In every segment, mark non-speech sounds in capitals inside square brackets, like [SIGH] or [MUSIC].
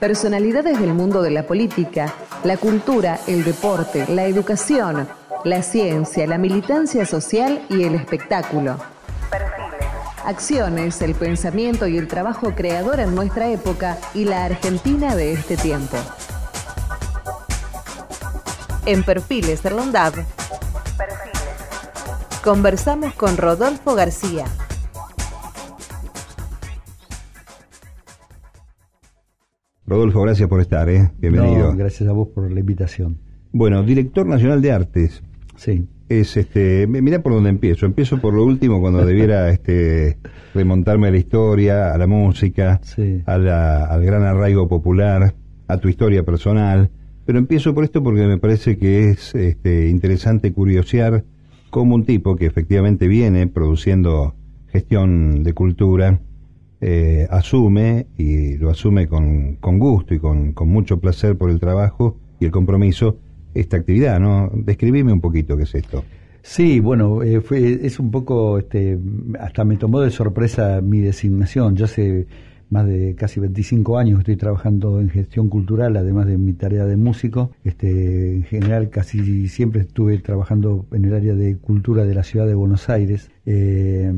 Personalidades del mundo de la política, la cultura, el deporte, la educación, la ciencia, la militancia social y el espectáculo. Acciones, el pensamiento y el trabajo creador en nuestra época y la Argentina de este tiempo. En Perfiles de Londad, conversamos con Rodolfo García. Rodolfo, gracias por estar, ¿eh? bienvenido. gracias a vos por la invitación. Bueno, director nacional de artes. Sí. Es este, mira por dónde empiezo. Empiezo por lo último cuando debiera [LAUGHS] este remontarme a la historia, a la música, al gran arraigo popular, a tu historia personal. Pero empiezo por esto porque me parece que es este, interesante curiosear cómo un tipo que efectivamente viene produciendo gestión de cultura eh, asume y lo asume con, con gusto y con, con, mucho placer por el trabajo y el compromiso esta actividad, ¿no? Describime un poquito qué es esto. Sí, bueno, eh, fue, es un poco, este, hasta me tomó de sorpresa mi designación. Yo hace más de casi 25 años estoy trabajando en gestión cultural, además de mi tarea de músico. Este, en general, casi siempre estuve trabajando en el área de cultura de la ciudad de Buenos Aires. Eh,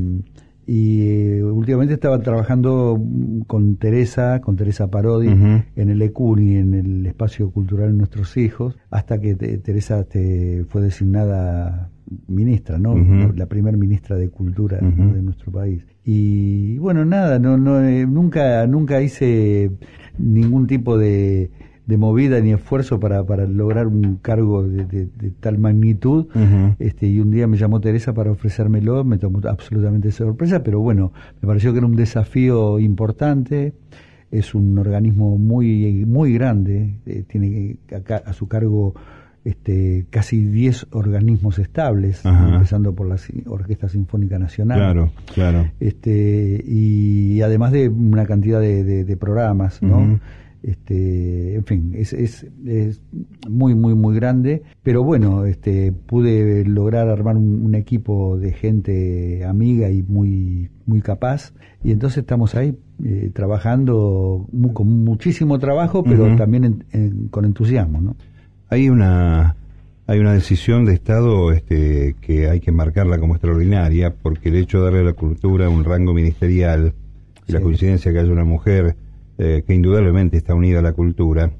y eh, últimamente estaba trabajando con Teresa, con Teresa Parodi, en el ECUNI, en el espacio cultural Nuestros Hijos, hasta que Teresa este, fue designada ministra, ¿no? La primer ministra de Cultura de nuestro país. Y bueno, nada, no, no, eh, nunca, nunca hice ningún tipo de de movida ni esfuerzo para, para lograr un cargo de, tal magnitud. este, y un día me llamó Teresa para ofrecérmelo, me tomó absolutamente sorpresa, pero bueno, me pareció que era un desafío importante. Es un organismo muy, muy grande, eh, tiene a, a, su cargo este, casi 10 organismos estables, empezando por la Orquesta Sinfónica Nacional. Claro, claro. Este, y, además de una cantidad de, de, programas, ¿no? Este, en fin, es, es, muy, muy, muy grande, pero bueno, este, pude lograr armar un, equipo de gente amiga y muy, muy capaz, y entonces estamos ahí eh, trabajando con muchísimo trabajo, pero también con entusiasmo. ¿no? Hay una hay una decisión de Estado este, que hay que marcarla como extraordinaria, porque el hecho de darle a la cultura un rango ministerial y la coincidencia que haya una mujer eh, que indudablemente está unida a la cultura,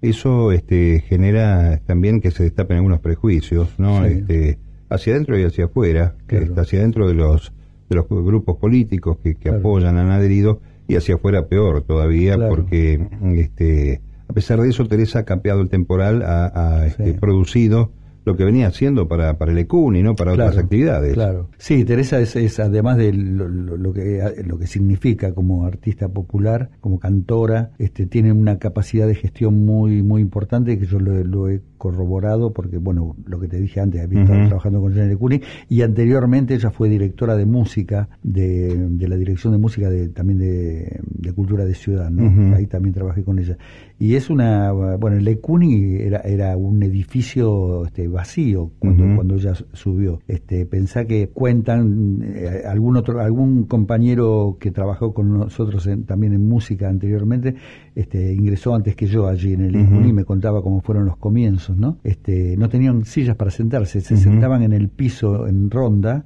eso este, genera también que se destapen algunos prejuicios, ¿no? Este, hacia adentro y hacia afuera, hacia adentro de los de los grupos políticos que, apoyan, han adherido, y hacia afuera peor todavía, porque este, a pesar de eso Teresa ha cambiado el temporal, ha, este, producido lo que venía haciendo para, para el ECUNI, ¿no? Para otras actividades. Claro. Sí, Teresa es, además de lo, que, lo que significa como artista popular, como cantora, este, tiene una capacidad de gestión muy, muy importante que yo lo, he corroborado porque, bueno, lo que te dije antes, había estado trabajando con Jenny Lecuni y anteriormente ella fue directora de música, de, de la dirección de música de, también de, de Cultura de Ciudad, ¿no? Ahí también trabajé con ella. Y es una, bueno, el Lecuni era, era un edificio este, vacío cuando, cuando ella subió. Este, pensá que cuentan eh, algún otro, algún compañero que trabajó con nosotros también en música anteriormente, este, ingresó antes que yo allí en el y me contaba cómo fueron los comienzos, ¿no? Este, no tenían sillas para sentarse, se sentaban en el piso en ronda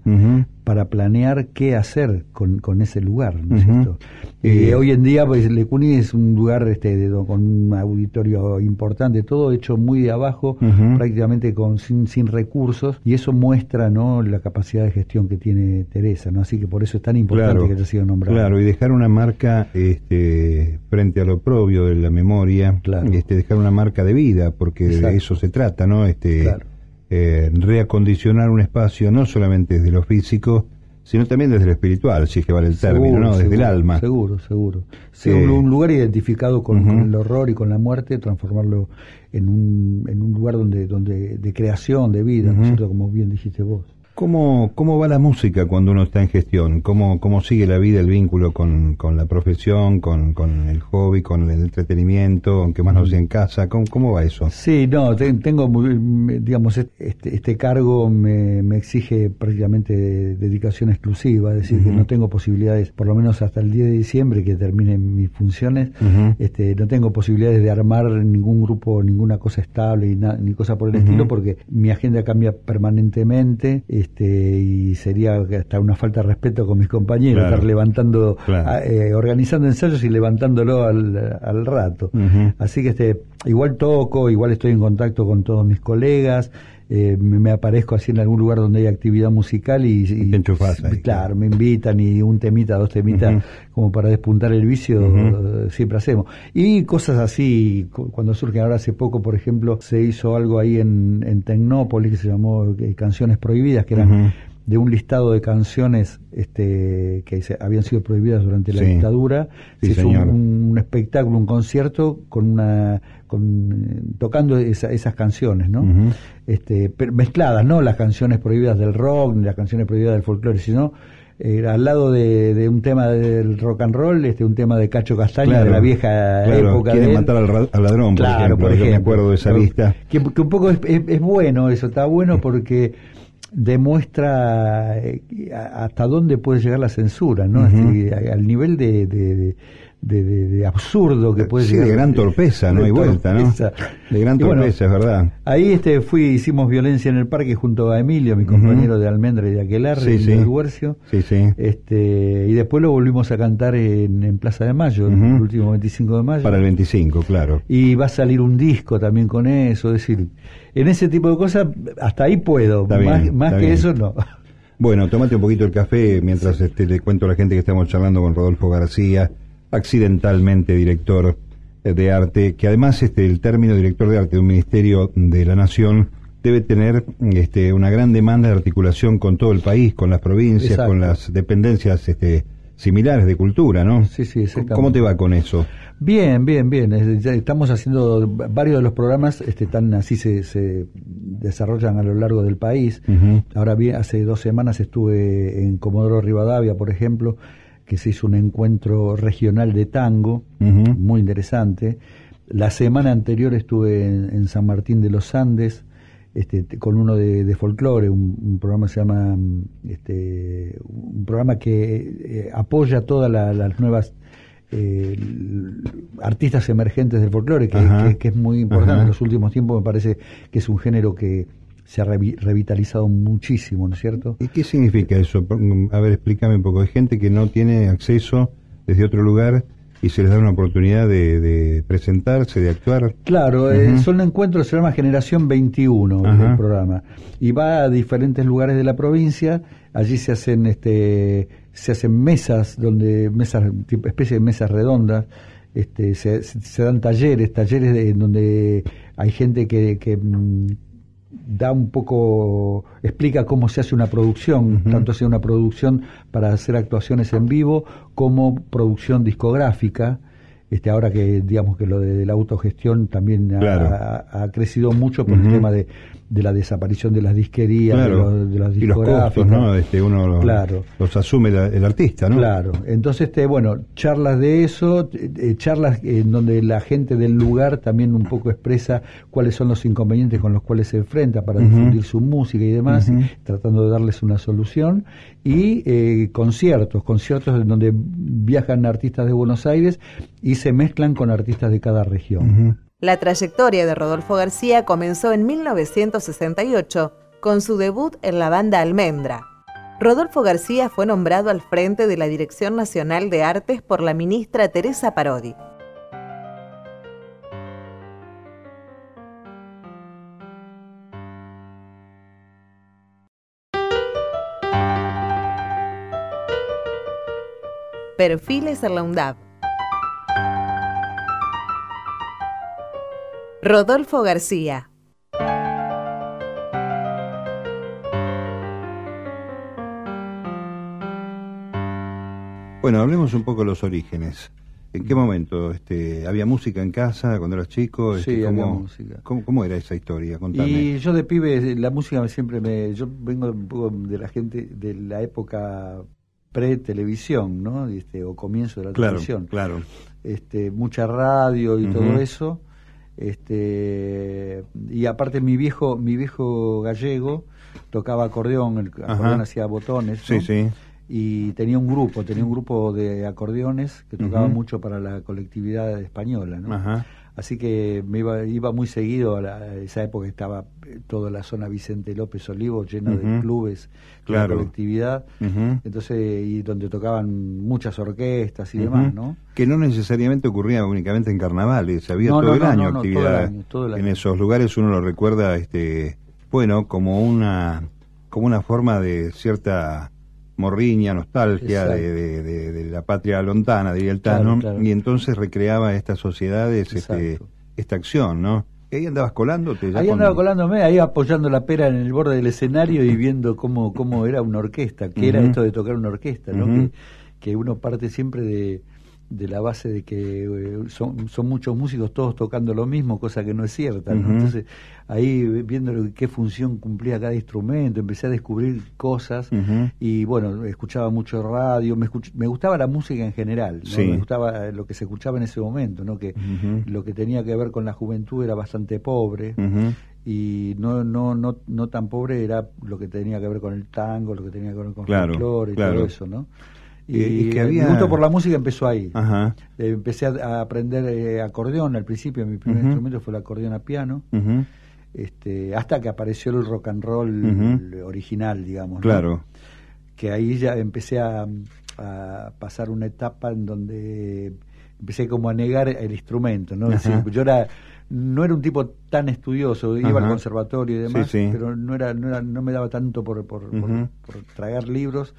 para planear qué hacer con, con ese lugar, ¿no es cierto? Eh, hoy en día, pues, Lecuni es un lugar este, de, con un auditorio importante, todo hecho muy de abajo, prácticamente con sin, sin recursos, y eso muestra, ¿no?, la capacidad de gestión que tiene Teresa, ¿no? Así que por eso es tan importante que haya sido nombrado. Claro, y dejar una marca este, frente a lo propio de la memoria, este, dejar una marca de vida, porque de eso se trata, ¿no? Este, eh, reacondicionar un espacio no solamente desde lo físico, sino también desde lo espiritual, si es que vale el término, ¿no? Desde el alma. Seguro, seguro. Sí, un, lugar identificado con, el horror y con la muerte, transformarlo en un, en un lugar donde, donde de creación, de vida, ¿no es cierto? Como bien dijiste vos. ¿Cómo, ¿Cómo va la música cuando uno está en gestión? ¿Cómo, cómo sigue la vida, el vínculo con, con la profesión, con, con el hobby, con el entretenimiento, aunque más no sea en casa? ¿Cómo, cómo va eso? Sí, no, tengo, digamos, este, este cargo me, me, exige prácticamente dedicación exclusiva, es decir, que no tengo posibilidades, por lo menos hasta el 10 de diciembre que terminen mis funciones, este, no tengo posibilidades de armar ningún grupo, ninguna cosa estable y ni cosa por el estilo, porque mi agenda cambia permanentemente este, y sería hasta una falta de respeto con mis compañeros, estar levantando, eh, organizando ensayos y levantándolo al, al rato. Así que este, igual toco, igual estoy en contacto con todos mis colegas, eh, me, aparezco así en algún lugar donde hay actividad musical y, claro, me invitan y un temita, dos temitas como para despuntar el vicio eh, siempre hacemos. Y cosas así, cuando surgen. Ahora hace poco, por ejemplo, se hizo algo ahí en, en Tecnópolis que se llamó eh, Canciones Prohibidas, que eran de un listado de canciones este, que habían sido prohibidas durante la dictadura. se hizo un, espectáculo, un concierto con una con, tocando esas canciones, ¿no? este, mezcladas, no las canciones prohibidas del rock ni las canciones prohibidas del folclore, sino era al lado de, un tema del rock and roll, este un tema de Cacho Castaña de la vieja época. Quieren matar al, ladrón, claro, por ejemplo. me acuerdo de esa lista. Que, un poco es, bueno eso, está bueno porque demuestra eh, hasta dónde puede llegar la censura, ¿no? al nivel de, de, absurdo que puede sí, de gran torpeza, no hay vuelta, ¿no? De gran torpeza, es verdad. Ahí este, fui, hicimos violencia en el parque junto a Emilio, mi compañero de Almendra y de Aquelarre, sí, el Huercio. Sí, sí. Este, y después lo volvimos a cantar en, Plaza de Mayo, el último 25 de mayo. Para el 25, claro. Y va a salir un disco también con eso, es decir, en ese tipo de cosas, hasta ahí puedo, más, que eso no. [LAUGHS] Bueno, tómate un poquito el café mientras este, le cuento a la gente que estamos charlando con Rodolfo García accidentalmente director de arte, que además este, el término director de arte de un ministerio de la nación debe tener este, una gran demanda de articulación con todo el país, con las provincias, con las dependencias este, similares de cultura, ¿no? Sí, sí, ¿Cómo te va con eso? Bien, bien, bien. Estamos haciendo varios de los programas, este, tan así se, se desarrollan a lo largo del país. Ahora bien, hace dos semanas estuve en Comodoro Rivadavia, por ejemplo, que se hizo un encuentro regional de tango, muy interesante. La semana anterior estuve en, San Martín de los Andes este, con uno de, de folclore, un, programa se llama, este, un programa que eh, apoya todas las nuevas eh, artistas emergentes del folclore, que, es muy importante en los últimos tiempos, me parece que es un género que se ha revitalizado muchísimo, ¿no es cierto? ¿Y qué significa eso? A ver, explícame un poco. Hay gente que no tiene acceso desde otro lugar y se les da una oportunidad de, presentarse, de actuar. Claro, eh, son encuentros, se llama Generación 21 el programa, y va a diferentes lugares de la provincia, allí se hacen este se hacen mesas, donde mesas, especie de mesas redondas, este, se, se dan talleres, talleres en donde hay gente que, que mm, da un poco, explica cómo se hace una producción, tanto sea una producción para hacer actuaciones en vivo como producción discográfica. Este, ahora que digamos que lo de, la autogestión también ha, crecido mucho por el tema de, de la desaparición de las disquerías, de, los, de las Y los costos, ¿no? Este, uno claro. los, asume el artista, ¿no? Claro. Entonces, este, bueno, charlas de eso, eh, charlas en donde la gente del lugar también un poco expresa cuáles son los inconvenientes con los cuales se enfrenta para difundir su música y demás, tratando de darles una solución. Y eh, conciertos, conciertos en donde viajan artistas de Buenos Aires y se mezclan con artistas de cada región. La trayectoria de Rodolfo García comenzó en 1968 con su debut en la banda Almendra. Rodolfo García fue nombrado al frente de la Dirección Nacional de Artes por la ministra Teresa Parodi. Perfiles en la UNDAP Rodolfo García. Bueno, hablemos un poco de los orígenes. ¿En qué momento? Este, ¿Había música en casa cuando eras chico? sí, Este, había ¿cómo, música. ¿cómo, cómo era esa historia? Contame. Y yo de pibe, la música siempre me... Yo vengo un poco de la gente, de la época pre-televisión, ¿no? Este, o comienzo de la claro, televisión. claro. Este, mucha radio y todo eso. Este, y aparte mi viejo, mi viejo gallego tocaba acordeón, el acordeón Ajá. hacía botones, Sí, ¿no? sí. y tenía un grupo, tenía un grupo de acordeones que tocaba mucho para la colectividad española, ¿no? Ajá. Así que me iba, iba muy seguido a, la- a esa época estaba eh, toda la zona Vicente López Olivo llena de clubes, Claro. de colectividad, entonces y donde tocaban muchas orquestas y demás, ¿no? Que no necesariamente ocurría únicamente en carnavales, había No, todo no, el no, año todo el actividad. año, En esos lugares uno lo recuerda, este, bueno, como una, como una forma de cierta morriña, nostalgia de, de- de- de la patria lontana, diría el Tano, claro. y entonces recreaba estas sociedades, este, esta acción, ¿no? ¿Y ahí andabas colándote? Ahí con- andaba colándome, ahí apoyando la pera en el borde del escenario y viendo cómo, cómo era una orquesta, qué era esto de tocar una orquesta, ¿no? Que, que uno parte siempre de, de la base de que eh, son, son muchos músicos todos tocando lo mismo, cosa que no es cierta. Entonces, ahí viendo qué función cumplía cada instrumento, empecé a descubrir cosas y bueno, escuchaba mucho radio, me, escuch- me gustaba la música en general, ¿no? Sí. me gustaba lo que se escuchaba en ese momento, ¿no? que lo que tenía que ver con la juventud era bastante pobre y no no no no tan pobre era lo que tenía que ver con el tango, lo que tenía que ver con Claro, el folclore y claro. todo eso, ¿no? Y- Y, que había- mi gusto por la música empezó ahí. Ajá. Eh, empecé a, a aprender eh, acordeón al principio, mi primer instrumento fue el acordeón a piano, este, hasta que apareció el rock and roll original, digamos. ¿no? Claro. que ahí ya empecé a, a pasar una etapa en donde empecé como a negar el instrumento, ¿no? Es Ajá. decir, yo era no era un tipo tan estudioso, iba Ajá. al conservatorio y demás, Sí, sí. pero no era, no era, no me daba tanto por, por, por- por tragar libros,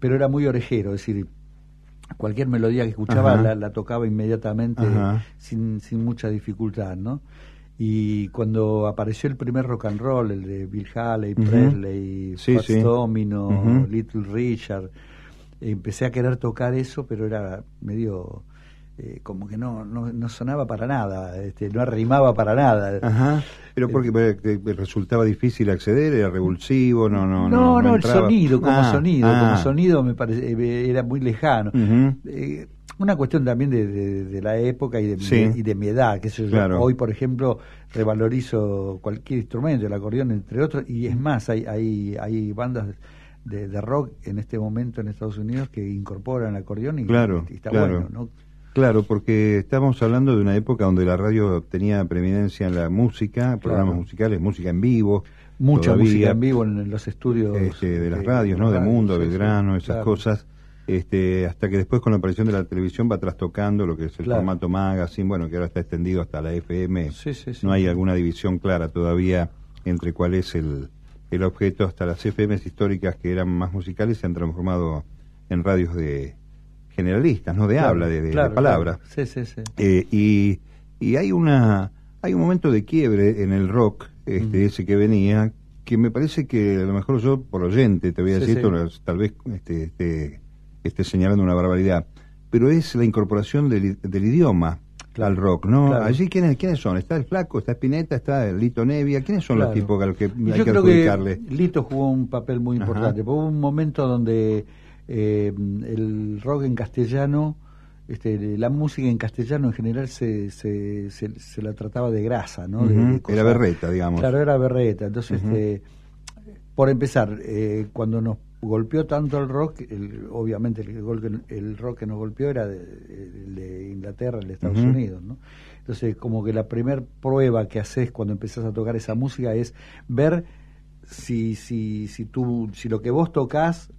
pero era muy orejero, es decir, cualquier melodía que escuchaba la, la tocaba inmediatamente sin, sin mucha dificultad, ¿no? Y cuando apareció el primer rock and roll, el de Bill Haley, Ujú. Presley, Sí. Domino. Little Richard, empecé a querer tocar eso, pero era medio eh, como que no, no, no sonaba para nada, este, no arrimaba para nada. Ajá. Pero porque porque te resultaba difícil acceder, era revulsivo, no, no, no, no, el entraba. sonido, como Ah, sonido, ah. como sonido me parece, eh, era muy lejano. Eh, una cuestión también de, de- de la época y de, Sí. y de mi edad, que yo. Claro. Hoy, por ejemplo, revalorizo cualquier instrumento, el acordeón entre otros, y es más, hay, hay, hay bandas de, de rock en este momento en Estados Unidos que incorporan el acordeón y, Claro, y está claro. bueno, ¿no? Claro, porque estamos hablando de una época donde la radio tenía preeminencia en la música, programas musicales, música en vivo. Mucha todavía, música en vivo en los estudios este, de las de- radios, ¿no? De Mundo, sí, Belgrano, esas claro. cosas. Este, hasta que después con la aparición de la televisión va trastocando lo que es el Claro. formato magazine, bueno, que ahora está extendido hasta la FM. Sí, sí, sí. No hay alguna división clara todavía entre cuál es el, el objeto. Hasta las FMs históricas que eran más musicales se han transformado en radios de generalistas, no de Claro, habla, de, de- de claro, palabra. claro. Sí, sí, sí. Eh, y, y hay una hay un momento de quiebre en el rock este ese que venía que me parece que a lo mejor yo por oyente te voy a decir esto, tal vez este, este, esté señalando una barbaridad pero es la incorporación del, del idioma al rock no allí quiénes quiénes son está el flaco está Spinetta está el Lito Nevia quiénes son los tipos a los que hay yo que creo adjudicarle que Lito jugó un papel muy importante. porque Hubo un momento donde eh, el rock en castellano, este, la música en castellano en general se, se, se, se la trataba de grasa, ¿no? De- de era berreta digamos Claro, era berreta. Entonces, este, por empezar, eh, cuando nos golpeó tanto el rock, el- obviamente el, gol el rock que nos golpeó era de, el de Inglaterra, el de Estados. Unidos, ¿no? Entonces, como que la primer prueba que haces cuando empezás a tocar esa música es ver si, si, si, tú, si lo que vos tocas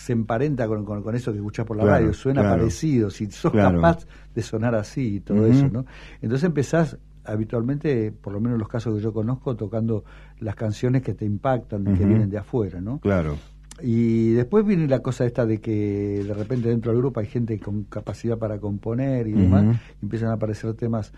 se emparenta con, con, con eso que escuchás por la Claro, radio, suena claro. parecido, si sos Claro. capaz de sonar así y todo eso, ¿no? Entonces empezás habitualmente, por lo menos los casos que yo conozco, tocando las canciones que te impactan, que vienen de afuera, ¿no? claro Y después viene la cosa esta de que de repente dentro del grupo hay gente con capacidad para componer y demás, y empiezan a aparecer temas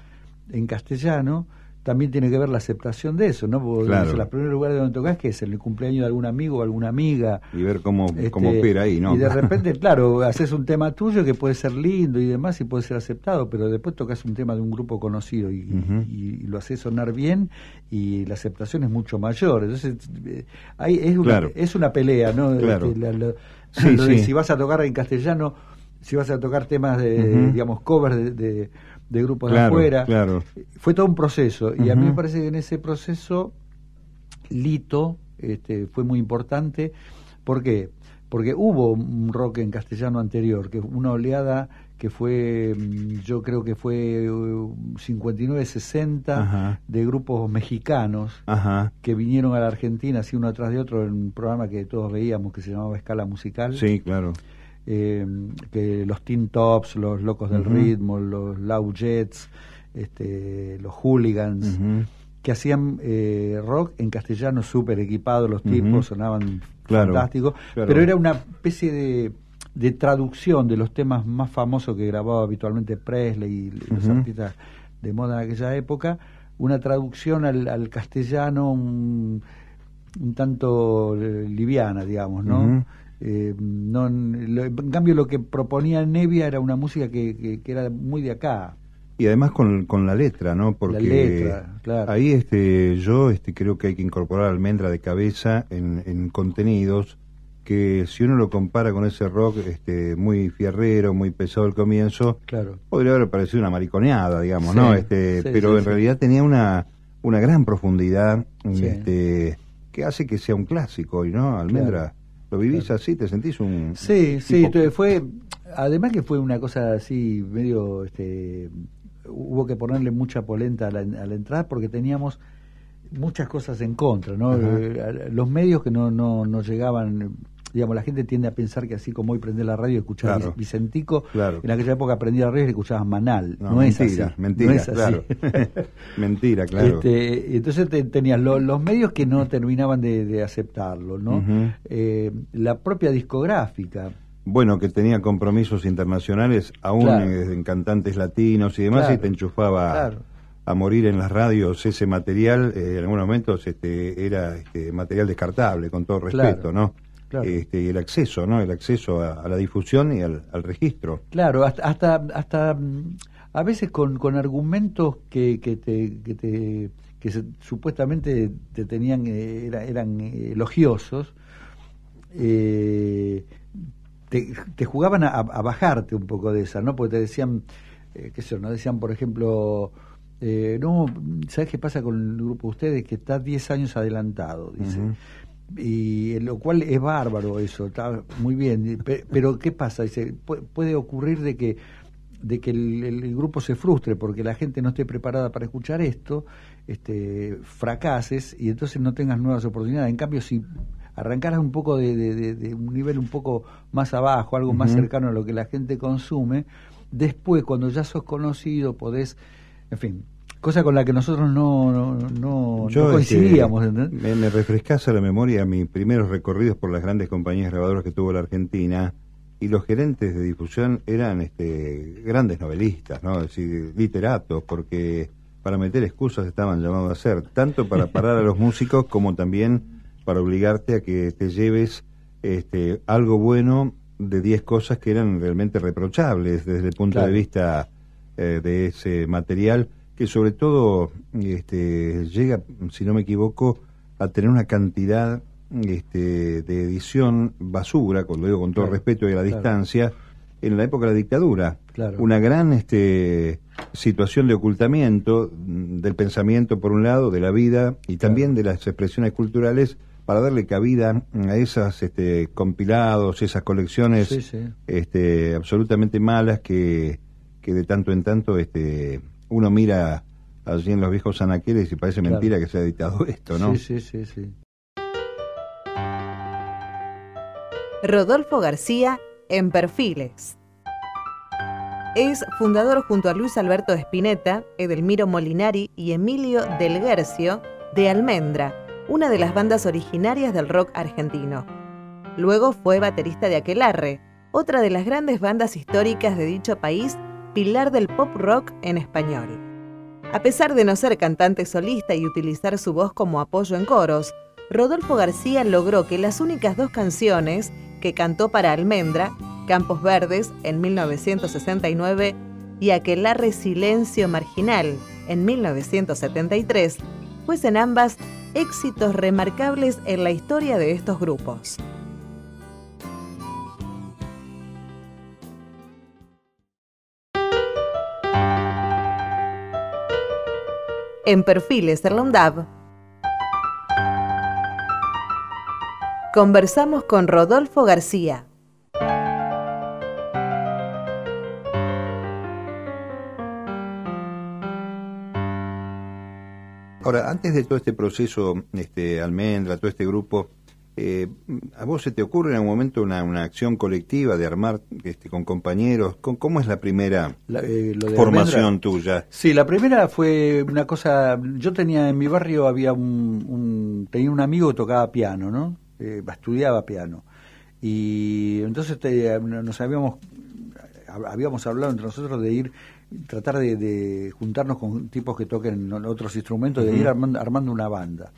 en castellano también tiene que ver la aceptación de eso, ¿no? Porque Claro. los primeros lugares donde tocas que es el cumpleaños de algún amigo o alguna amiga. Y ver cómo, Este, cómo opera ahí, ¿no? Y de [LAUGHS] repente, claro, haces un tema tuyo que puede ser lindo y demás y puede ser aceptado, pero después tocas un tema de un grupo conocido y, Ujú. y- y lo haces sonar bien y la aceptación es mucho mayor. Entonces, eh, hay, es, una, Claro. es una pelea, ¿no? Claro. Este, la- la- Sí, si vas a tocar en castellano, si vas a tocar temas de, digamos, covers de, de- de grupos de afuera. claro. Fue todo un proceso y a mí me parece que en ese proceso Lito este, fue muy importante. ¿Por qué? Porque hubo un rock en castellano anterior, que una oleada que fue, mm, yo creo que fue 59-60 Ajá. de grupos mexicanos Ajá. que vinieron a la Argentina así uno atrás de otro en un programa que todos veíamos que se llamaba Escala Musical. Sí, claro. Eh, que los Teen Tops, los Locos del. Ritmo, los Low Jets, este, los Hooligans, que hacían eh, rock en castellano súper equipados, los tipos sonaban Claro, fantásticos, claro. pero era una especie de, de traducción de los temas más famosos que grababa habitualmente Presley y los artistas de moda en aquella época, una traducción al, al castellano un, un tanto eh, liviana, digamos, ¿no? Eh, no lo- en cambio lo que proponía Nevia era una música que, que- que era muy de acá Y además con, con la letra, ¿no? Porque letra, claro. ahí este, yo este, creo que hay que incorporar almendra de cabeza en, en contenidos que si uno lo compara con ese rock este, muy fierrero, muy pesado al comienzo, claro podría haber parecido una mariconeada, digamos, Sí, ¿no? Este, sí, pero sí, en realidad tenía una, una gran profundidad este, que hace que sea un clásico hoy, ¿no? Almendra, ¿lo vivís así? ¿Te sentís un... Sí, sí, fue, además que fue una cosa así medio, este, hubo que ponerle mucha polenta a la, a la entrada porque teníamos muchas cosas en contra, ¿no? Ajá. Eh, los medios que no, no, no llegaban, digamos, la gente tiende a pensar que así como hoy prende la radio y Claro. Vicentico, Claro. en aquella época prendía la radio y escuchabas Manal, no, No, es mentira, así, mentira, no es así. claro. [LAUGHS] mentira, claro. Este, entonces te- tenías lo- los medios que no terminaban de, de aceptarlo, ¿no? Eh, la propia discográfica, Bueno, que tenía compromisos internacionales, aún en, en cantantes latinos y demás, y te enchufaba a morir en las radios ese material, eh, en algunos momentos este, era este, material descartable, con todo Claro. respeto, ¿no? Claro. Este, y el acceso, ¿no? El acceso a, a la difusión y al, al registro. Claro, hasta, hasta, hasta mm, a veces con, con argumentos que, que te, que te que se- supuestamente te tenían eh, era- eran elogiosos, eh, te, te jugaban a, a bajarte un poco de esa, ¿no? Porque te decían, eh, qué sé no decían, por ejemplo, eh, no, ¿sabes qué pasa con el grupo de ustedes? Que está 10 años adelantado, dice. Y lo cual es bárbaro eso, está muy bien. Pero ¿qué pasa? Dice, pu- puede ocurrir de que de que el, el grupo se frustre porque la gente no esté preparada para escuchar esto, este, fracases y entonces no tengas nuevas oportunidades. En cambio, si arrancaras un poco de, de- de- de un nivel un poco más abajo, algo más cercano a lo que la gente consume, después cuando ya sos conocido podés, en fin, cosa con la que nosotros no, no, no- no este, coincidíamos. me, me a la memoria mis primeros recorridos por las grandes compañías grabadoras que tuvo la Argentina y los gerentes de difusión eran este, grandes novelistas, ¿no? Es decir, literatos, porque para meter excusas estaban llamados a hacer, tanto para parar a los [LAUGHS] músicos como también para obligarte a que te lleves este, algo bueno de 10 cosas que eran realmente reprochables desde el punto Claro. de vista eh, de ese material, que sobre todo este, llega, si no me equivoco, a tener una cantidad este, de edición basura, cuando digo con todo Claro, respeto y a la claro. distancia, en la época de la dictadura. Claro. Una gran este, situación de ocultamiento mm, del pensamiento, por un lado, de la vida y también de las expresiones culturales para darle cabida a esas este, compilados, esas colecciones Sí, sí. este, absolutamente malas que, que de tanto en tanto este, uno mira allí en los viejos anaqueles y parece Claro. mentira que se ha editado esto, ¿no? Sí, sí, sí, sí. Rodolfo García en Perfiles. Es fundador junto a Luis Alberto Spinetta, Edelmiro Molinari y Emilio Del Guercio de Almendra, una de las bandas originarias del rock argentino. Luego fue baterista de Aquelarre, otra de las grandes bandas históricas de dicho país, pilar del pop rock en español. A pesar de no ser cantante solista y utilizar su voz como apoyo en coros, Rodolfo García logró que las únicas dos canciones que cantó para Almendra, Campos Verdes en 1969 y Aquelarre Silencio Marginal en 1973, fuesen ambas éxitos remarcables en la historia de estos grupos. En Perfiles Erlondab, conversamos con Rodolfo García. Ahora, antes de todo este proceso, este, Almendra, todo este grupo, eh, ¿a vos se te ocurre en algún momento una, acción colectiva de armar este, con compañeros? ¿Cómo es la primera eh, formación tuya? Sí, la primera fue una cosa, yo tenía en mi barrio, había un, tenía un amigo que tocaba piano, ¿no? Eh, estudiaba piano. Y entonces nos habíamos, habíamos hablado entre nosotros de ir tratar de, juntarnos con tipos que toquen otros instrumentos, de ir armando, una banda.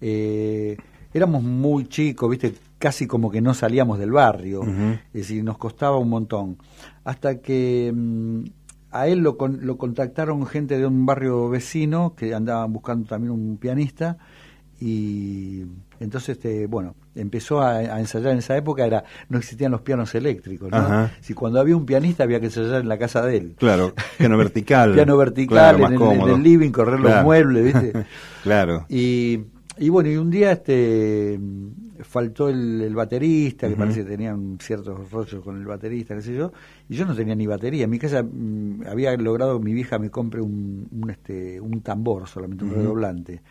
Eh, éramos muy chicos, viste, casi como que no salíamos del barrio, es decir, nos costaba un montón. Hasta que mm, a él lo, lo contactaron gente de un barrio vecino que andaban buscando también un pianista y entonces este bueno empezó a, ensayar. En esa época era no existían los pianos eléctricos ¿no? si cuando había un pianista había que ensayar en la casa de él. Claro piano vertical. [LAUGHS] Piano vertical en, el, living correr los muebles viste [LAUGHS] claro. Y y bueno, y un día este faltó el, baterista, que parece que tenían ciertos rollos con el baterista, qué sé yo, y yo no tenía ni batería. En mi casa mm, había logrado mi vieja me compre un, un, este, un tambor, solamente un redoblante.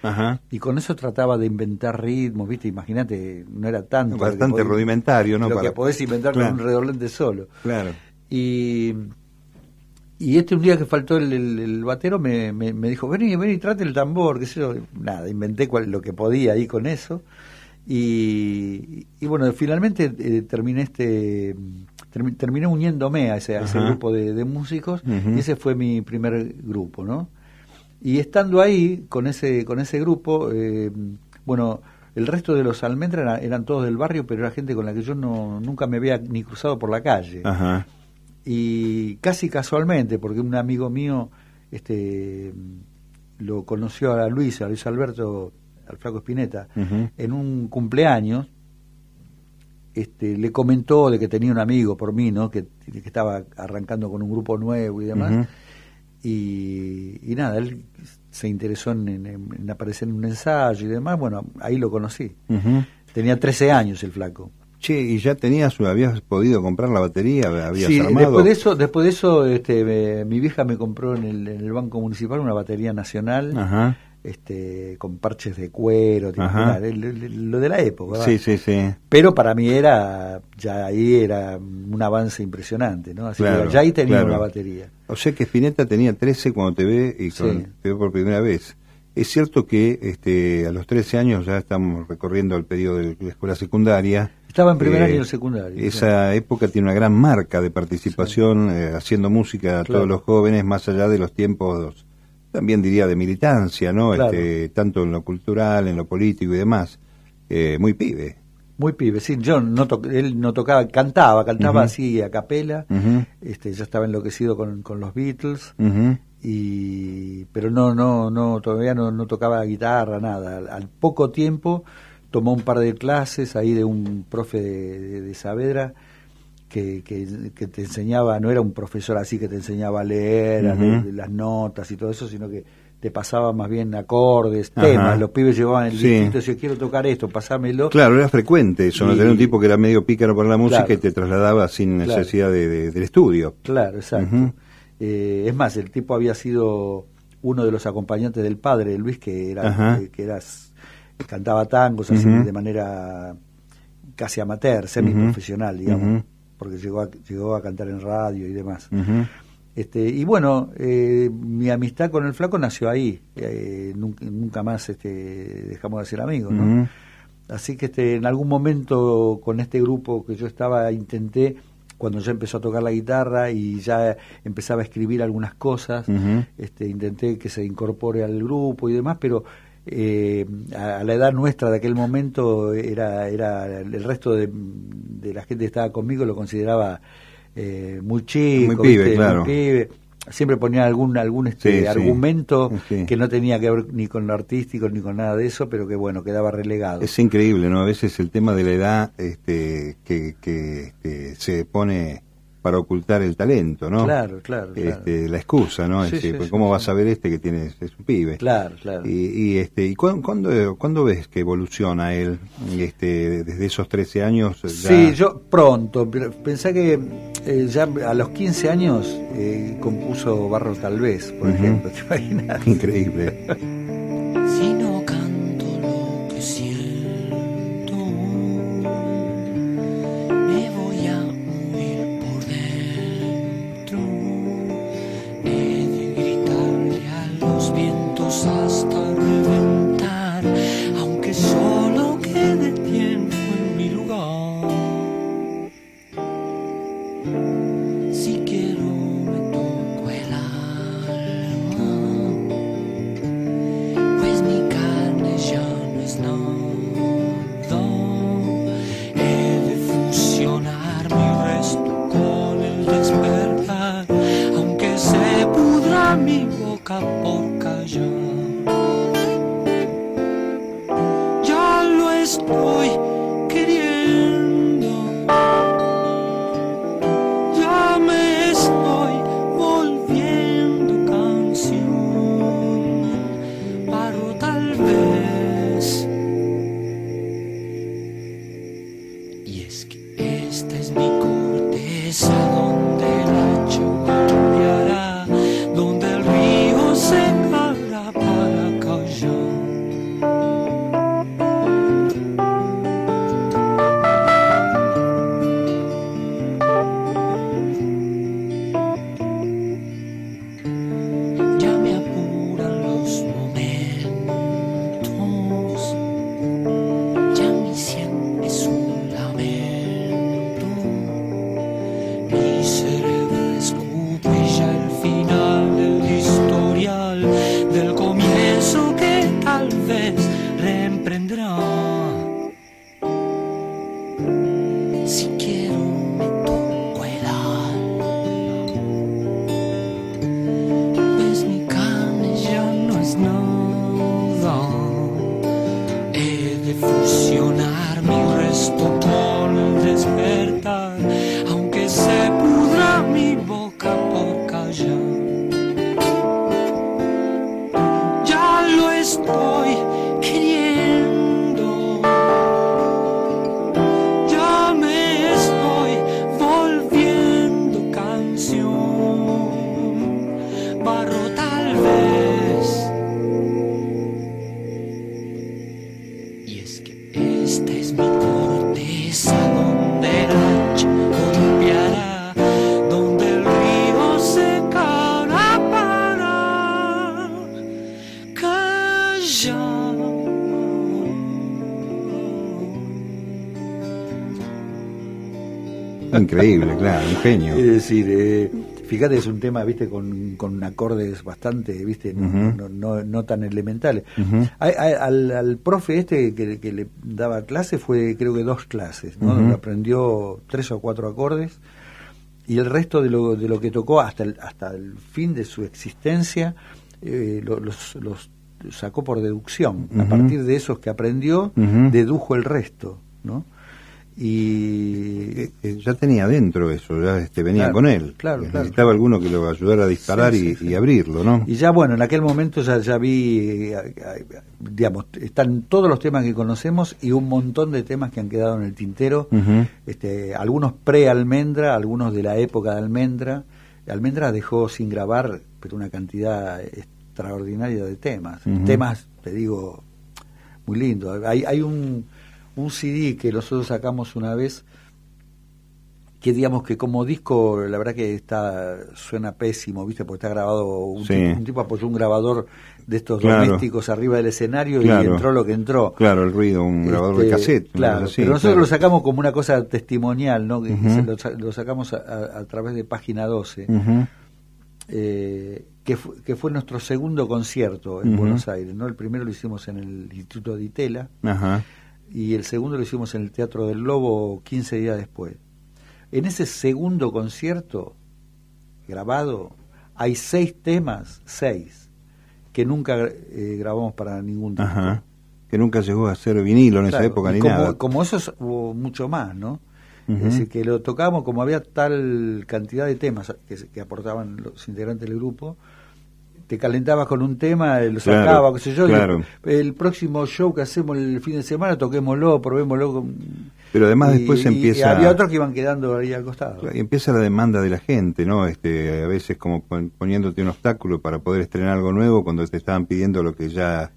Y con eso trataba de inventar ritmos, ¿viste? Imagínate, no era tanto. Bastante rudimentario, ¿no? Lo que podés inventar con un redoblante solo. Claro. Y y este un día que faltó el, el, batero me, me, dijo, vení, vení, trate el tambor, qué sé yo. Nada, inventé cual, lo que podía ahí con eso. Y, y bueno, finalmente eh, terminé este terminé uniéndome a ese, ese grupo de, músicos y ese fue mi primer grupo, ¿no? Y estando ahí con ese con ese grupo, eh, bueno, el resto de los almendras eran, eran, todos del barrio, pero era gente con la que yo no nunca me había ni cruzado por la calle. Ajá y casi casualmente, porque un amigo mío este, lo conoció a Luis, a Luis Alberto, al flaco Espineta, en un cumpleaños, este, le comentó de que tenía un amigo por mí, ¿no? que, estaba arrancando con un grupo nuevo y demás. y, nada, él se interesó en, aparecer en un ensayo y demás. Bueno, ahí lo conocí. Tenía 13 años el flaco. Che, ¿y ya tenías, habías podido comprar la batería? ¿Habías sí, después de eso, después de eso este, mi vieja me compró en el, Banco Municipal una batería nacional. Este, con parches de cuero, lo de la época. Sí, sí, sí. Pero para mí era, ya ahí era un avance impresionante, ¿no? Así que ya ahí tenía una batería. O sea que Spinetta tenía 13 cuando te ve y te ve por primera vez. Es cierto que este, a los 13 años ya estamos recorriendo el periodo de la escuela secundaria. Estaba en primer año de secundaria. Esa época tiene una gran marca de participación eh, haciendo música a todos los jóvenes, más allá de los tiempos, también diría, de militancia, ¿no? Este, tanto en lo cultural, en lo político y demás. Eh, muy pibe. Muy pibe, sí, yo no él no tocaba, cantaba, cantaba así a capela, este, ya estaba enloquecido con, con los Beatles, y pero no no no todavía no, no tocaba guitarra nada. Al, poco tiempo tomó un par de clases ahí de un profe de, Saavedra que, que, te enseñaba no era un profesor así que te enseñaba a leer las notas y todo eso sino que te pasaba más bien acordes, temas, los pibes llevaban el sí. si quiero tocar esto, pasámelo. Claro, era frecuente eso, ¿no? Tener un tipo que era medio pícaro por la música y te trasladaba sin necesidad de, del estudio. Claro, exacto. Eh, es más, el tipo había sido uno de los acompañantes del padre Luis, que era, eh, que era cantaba tangos así de manera casi amateur, semi-profesional, digamos, porque llegó a, llegó a cantar en radio y demás. Este, y bueno, eh, mi amistad con el flaco nació ahí, nunca, más este, dejamos de ser amigos, Así que este, en algún momento con este grupo que yo estaba intenté cuando ya empezó a tocar la guitarra y ya empezaba a escribir algunas cosas, este, intenté que se incorpore al grupo y demás, pero eh, a, la edad nuestra de aquel momento era, era el resto de, la gente que estaba conmigo lo consideraba eh, muy chico, muy pibe, claro. Siempre ponía algún algún este argumento que no tenía que ver ni con lo artístico ni con nada de eso pero que bueno quedaba relegado. Es increíble no a veces el tema de la edad este que, que este, se pone para ocultar el talento, ¿no? Claro, claro. Este, la excusa, ¿no? Pues, ¿Cómo vas a ver este que tiene es un pibe? Claro, claro. Y, este, ¿y cuándo, cuándo, ves que evoluciona él este, desde esos 13 años? Sí, yo pronto. Pensé que eh, ya a los 15 años eh, compuso Barro Tal vez, por ejemplo, [LAUGHS] ¿te imaginas? Increíble. Increíble, claro, un genio. Es decir, eh, fíjate, es un tema, viste, con, con acordes bastante, viste, no, no, tan elementales. al, profe este que, le daba clase fue, creo que dos clases, ¿no? aprendió tres o cuatro acordes y el resto de lo, de lo que tocó hasta el, hasta el fin de su existencia eh, los, los sacó por deducción. A partir de esos que aprendió, dedujo el resto, ¿no? Y ya tenía dentro eso, ya este, venía con él. Claro, Necesitaba alguno que lo ayudara a disparar y, abrirlo, ¿no? Y ya, bueno, en aquel momento ya, ya vi, eh, digamos, están todos los temas que conocemos y un montón de temas que han quedado en el tintero, este, algunos pre-almendra, algunos de la época de almendra. Almendra dejó sin grabar, pero una cantidad extraordinaria de temas. Temas, te digo, muy lindos. Hay, hay un un CD que nosotros sacamos una vez que digamos que como disco la verdad que está suena pésimo viste porque está grabado un, tipo, un tipo, apoyó un grabador de estos domésticos arriba del escenario y entró lo que entró. Claro el ruido un grabador de este, cassette claro pero nosotros lo sacamos como una cosa testimonial no lo, sacamos a, través de página 12 eh, que, que fue nuestro segundo concierto en Buenos Aires no el primero lo hicimos en el Instituto de Itela y el segundo lo hicimos en el Teatro del Lobo 15 días después en ese segundo concierto grabado hay seis temas, seis, que nunca eh, grabamos para ningún disco. Que nunca llegó a ser vinilo en esa época ni como, nada. Como eso hubo mucho más, ¿no? Es decir, que lo tocábamos como había tal cantidad de temas que, aportaban los integrantes del grupo, te calentabas con un tema, lo sacaba, qué sé yo, el, próximo show que hacemos el fin de semana, toquémoslo, probémoslo con pero además después empieza... había otros que iban quedando ahí al costado. Y empieza la demanda de la gente, ¿no? Este, a veces como poniéndote un obstáculo para poder estrenar algo nuevo cuando te estaban pidiendo lo que ya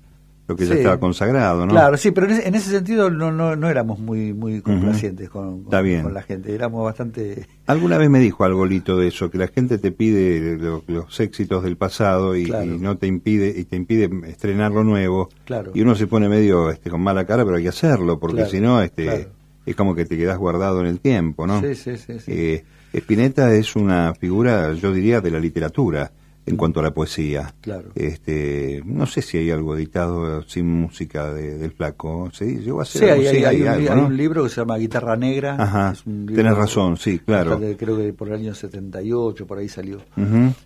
lo que ya estaba consagrado, ¿no? Claro, sí, pero en ese, sentido no, no, no éramos muy muy complacientes con, con, la gente, éramos bastante... Alguna vez me dijo algo Lito de eso, que la gente te pide los éxitos del pasado y, no te impide y te impide estrenar lo nuevo. Claro. Y uno se pone medio este, con mala cara, pero hay que hacerlo, porque si no... este es como que te quedas guardado en el tiempo, ¿no? Sí, sí, sí. Eh, Spinetta es una figura, yo diría, de la literatura en cuanto a la poesía. Claro. Este, no sé si hay algo editado sin música del flaco. Sí, llegó a ser. Sí, hay, un, libro que se llama Guitarra Negra. Ajá. Tienes razón, sí, claro. creo que por el año 78, por ahí salió.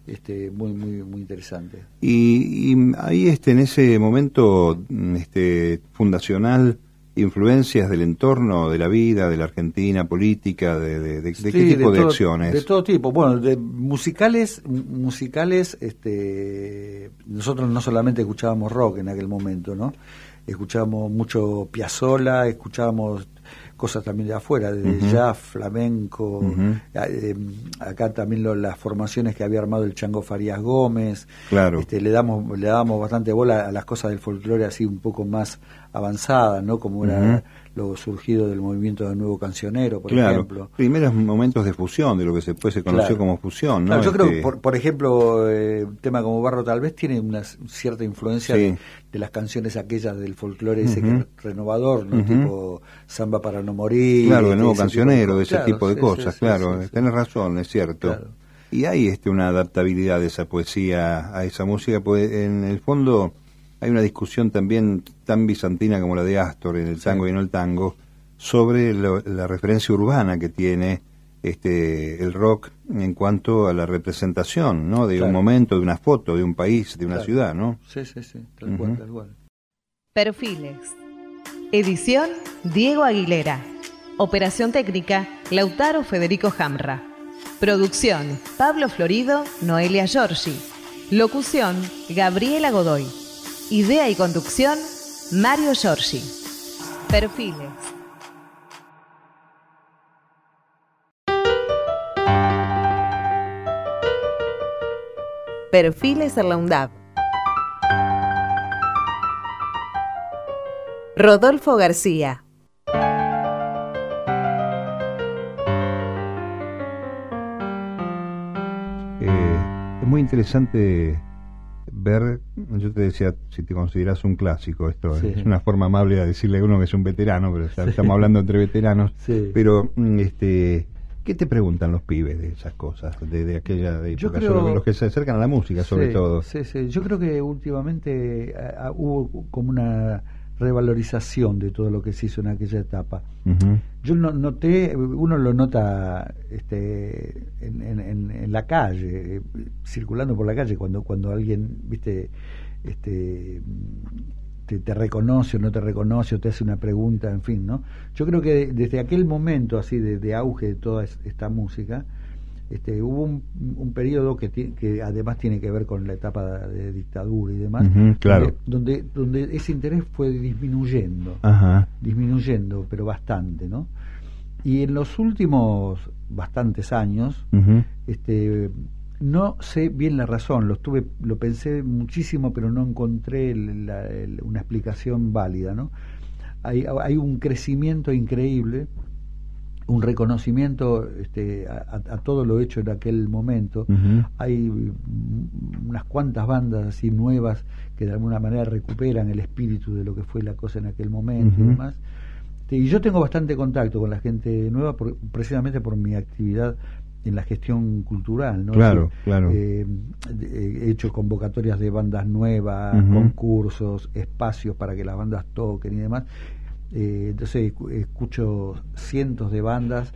este, muy, muy, muy interesante. Y, y ahí, este, en ese momento, este, fundacional influencias del entorno, de la vida, de la Argentina política, de, de, qué tipo de, acciones? De todo tipo. Bueno, de musicales, musicales, este, nosotros no solamente escuchábamos rock en aquel momento, ¿no? Escuchábamos mucho Piazzolla, escuchábamos cosas también de afuera, de jazz, flamenco, eh, acá también las formaciones que había armado el Chango Farías Gómez, claro. este, le damos le damos bastante bola a las cosas del folclore así un poco más avanzadas, ¿no? Como era lo surgido del movimiento del nuevo cancionero, por claro. ejemplo. Primeros momentos de fusión, de lo que se, puede se conoció como fusión, ¿no? yo creo que, este por, ejemplo, eh, un tema como Barro tal vez tiene una cierta influencia de, las canciones aquellas del folclore ese que renovador, ¿no? Tipo Samba para no morir. Claro, el nuevo cancionero, de ese tipo de cosas, claro. Tienes razón, es cierto. Y hay este, una adaptabilidad de esa poesía a esa música, pues en el fondo hay una discusión también tan bizantina como la de Astor en el tango y no el tango sobre la referencia urbana que tiene este el rock en cuanto a la representación, ¿no? De un momento, de una foto, de un país, de una ciudad, ¿no? Sí, sí, sí, tal cual, tal cual. Perfiles. Edición Diego Aguilera. Operación técnica Lautaro Federico Jamra. Producción Pablo Florido, Noelia Giorgi. Locución Gabriela Godoy. Idea y conducción, Mario Giorgi. Perfiles. Perfiles en la UNDAP. Rodolfo García. Eh, es muy interesante ver, yo te decía, si te consideras un clásico, esto es una forma amable de decirle a uno que es un veterano, pero estamos hablando entre veteranos, [LAUGHS] pero mm, este ¿Qué te preguntan los pibes de esas cosas, de, aquella de época, los que se acercan a la música sobre todo? Sí, sí, yo creo que últimamente eh, ah, hubo como una revalorización de todo lo que se hizo en aquella etapa. Yo no, noté, uno lo nota este, en, la calle, circulando por la calle, cuando, cuando alguien, viste, este, te, reconoce o no te reconoce o te hace una pregunta, en fin, ¿no? Yo creo que desde aquel momento así de auge de toda esta música, este, hubo un, periodo que, que además tiene que ver con la etapa de dictadura y demás, claro. donde, donde ese interés fue disminuyendo, disminuyendo, pero bastante, ¿no? Y en los últimos bastantes años, este, no sé bien la razón, lo estuve, lo pensé muchísimo, pero no encontré una explicación válida, ¿no? Hay, hay un crecimiento increíble un reconocimiento este, a, todo lo hecho en aquel momento. Hay unas cuantas bandas así nuevas que de alguna manera recuperan el espíritu de lo que fue la cosa en aquel momento y demás. Este, y yo tengo bastante contacto con la gente nueva precisamente por mi actividad en la gestión cultural, ¿no? Claro, claro. Eh, he hecho convocatorias de bandas nuevas, concursos, espacios para que las bandas toquen y demás. Eh, entonces escucho cientos de bandas.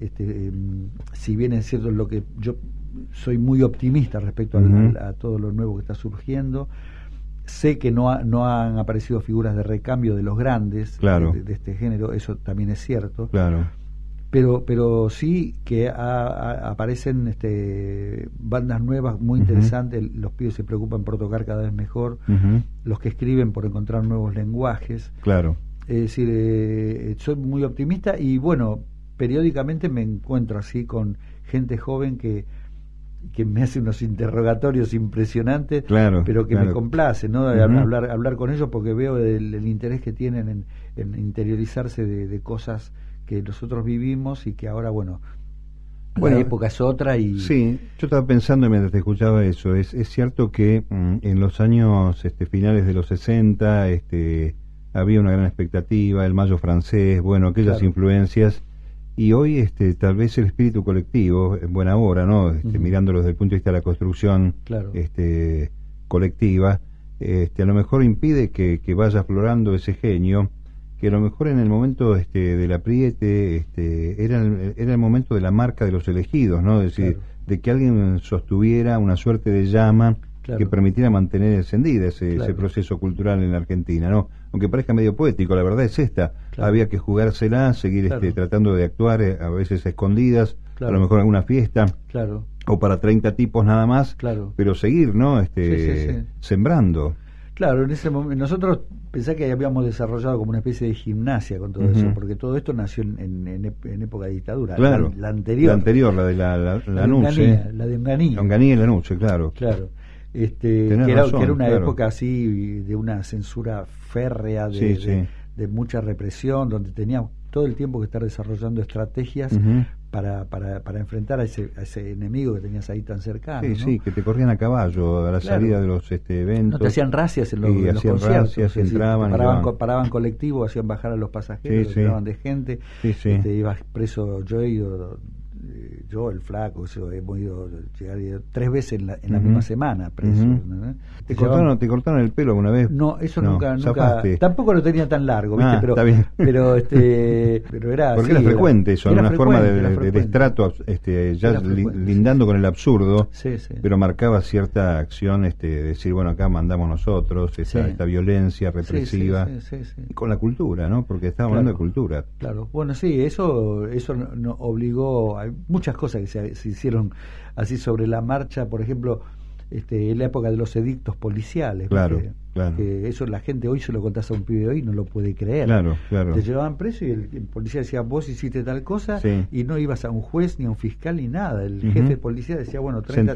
Este, em, si bien es cierto lo que yo soy muy optimista respecto a todo lo nuevo que está surgiendo, sé que no, no han aparecido figuras de recambio de los grandes de, este género, eso también es cierto. Claro. Pero, pero sí que aparecen este, bandas nuevas muy interesantes, los pibes se preocupan por tocar cada vez mejor, los que escriben por encontrar nuevos lenguajes. Claro. Es decir, eh, soy muy optimista y bueno, periódicamente me encuentro así con gente joven que, que me hace unos interrogatorios impresionantes, claro, pero que me complace, ¿no? hablar, hablar con ellos porque veo el, interés que tienen en, interiorizarse de, cosas que nosotros vivimos y que ahora, bueno, bueno, la época es otra y... Sí, yo estaba pensando mientras te escuchaba eso, es, es cierto que mm, en los años este, finales de los 60, este había una gran expectativa, el mayo francés, bueno, aquellas influencias, y hoy este, tal vez el espíritu colectivo, en buena hora, ¿no? Este, Mirándolo desde el punto de vista de la construcción este, colectiva, este, a lo mejor impide que, vaya aflorando ese genio, que a lo mejor en el momento este, del apriete este, era, el, era el momento de la marca de los elegidos, ¿no? Es decir, de que alguien sostuviera una suerte de llama que permitiera mantener encendida ese, ese, proceso cultural en la Argentina, ¿no? Aunque parezca medio poético, la verdad es esta. Había que jugársela, seguir este, tratando de actuar, eh, a veces escondidas, a lo mejor alguna fiesta. Claro. O para 30 tipos nada más, claro. pero seguir, ¿no? Este, sembrando. Claro, en ese momento nosotros pensá que habíamos desarrollado como una especie de gimnasia con todo eso, porque todo esto nació en, en, época de dictadura. Claro. La, anterior. La anterior, la de la, la, la, la de. La Unganía y la Nuche, claro. Claro este, que, era, una época así de una censura férrea, de, de, mucha represión, donde tenía todo el tiempo que estar desarrollando estrategias para, para, para, enfrentar a ese, a ese enemigo que tenías ahí tan cercano. Sí, sí, que te corrían a caballo a la salida de los este, eventos. No te hacían racias en los, en los conciertos. entraban, paraban, paraban colectivo, hacían bajar a los pasajeros, sí, de gente. Este, ibas preso yo he ido eh, yo, el flaco, eso, hemos ido llegar tres veces en la, en la misma semana preso. ¿Te, cortaron, ¿Te cortaron el pelo alguna vez? No, eso nunca, nunca. Tampoco lo tenía tan largo, ¿viste? Ah, pero, está bien. pero, este, [LAUGHS] pero era. Porque era frecuente eso, una forma de, de, estrato, este, ya lindando con el absurdo, pero marcaba cierta acción, este, decir, bueno, acá mandamos nosotros, esta, esta violencia represiva, con la cultura, ¿no? Porque estábamos hablando de cultura. Claro, bueno, sí, eso, eso nos obligó a muchas cosas que se, hicieron así sobre la marcha, por ejemplo, este, en la época de los edictos policiales. Claro, Que eso la gente hoy se lo contás a un pibe hoy no lo puede creer. Claro, claro. Te llevaban preso y el, policía decía, vos hiciste tal cosa y no ibas a un juez ni a un fiscal ni nada. El jefe de policía decía, bueno, 30,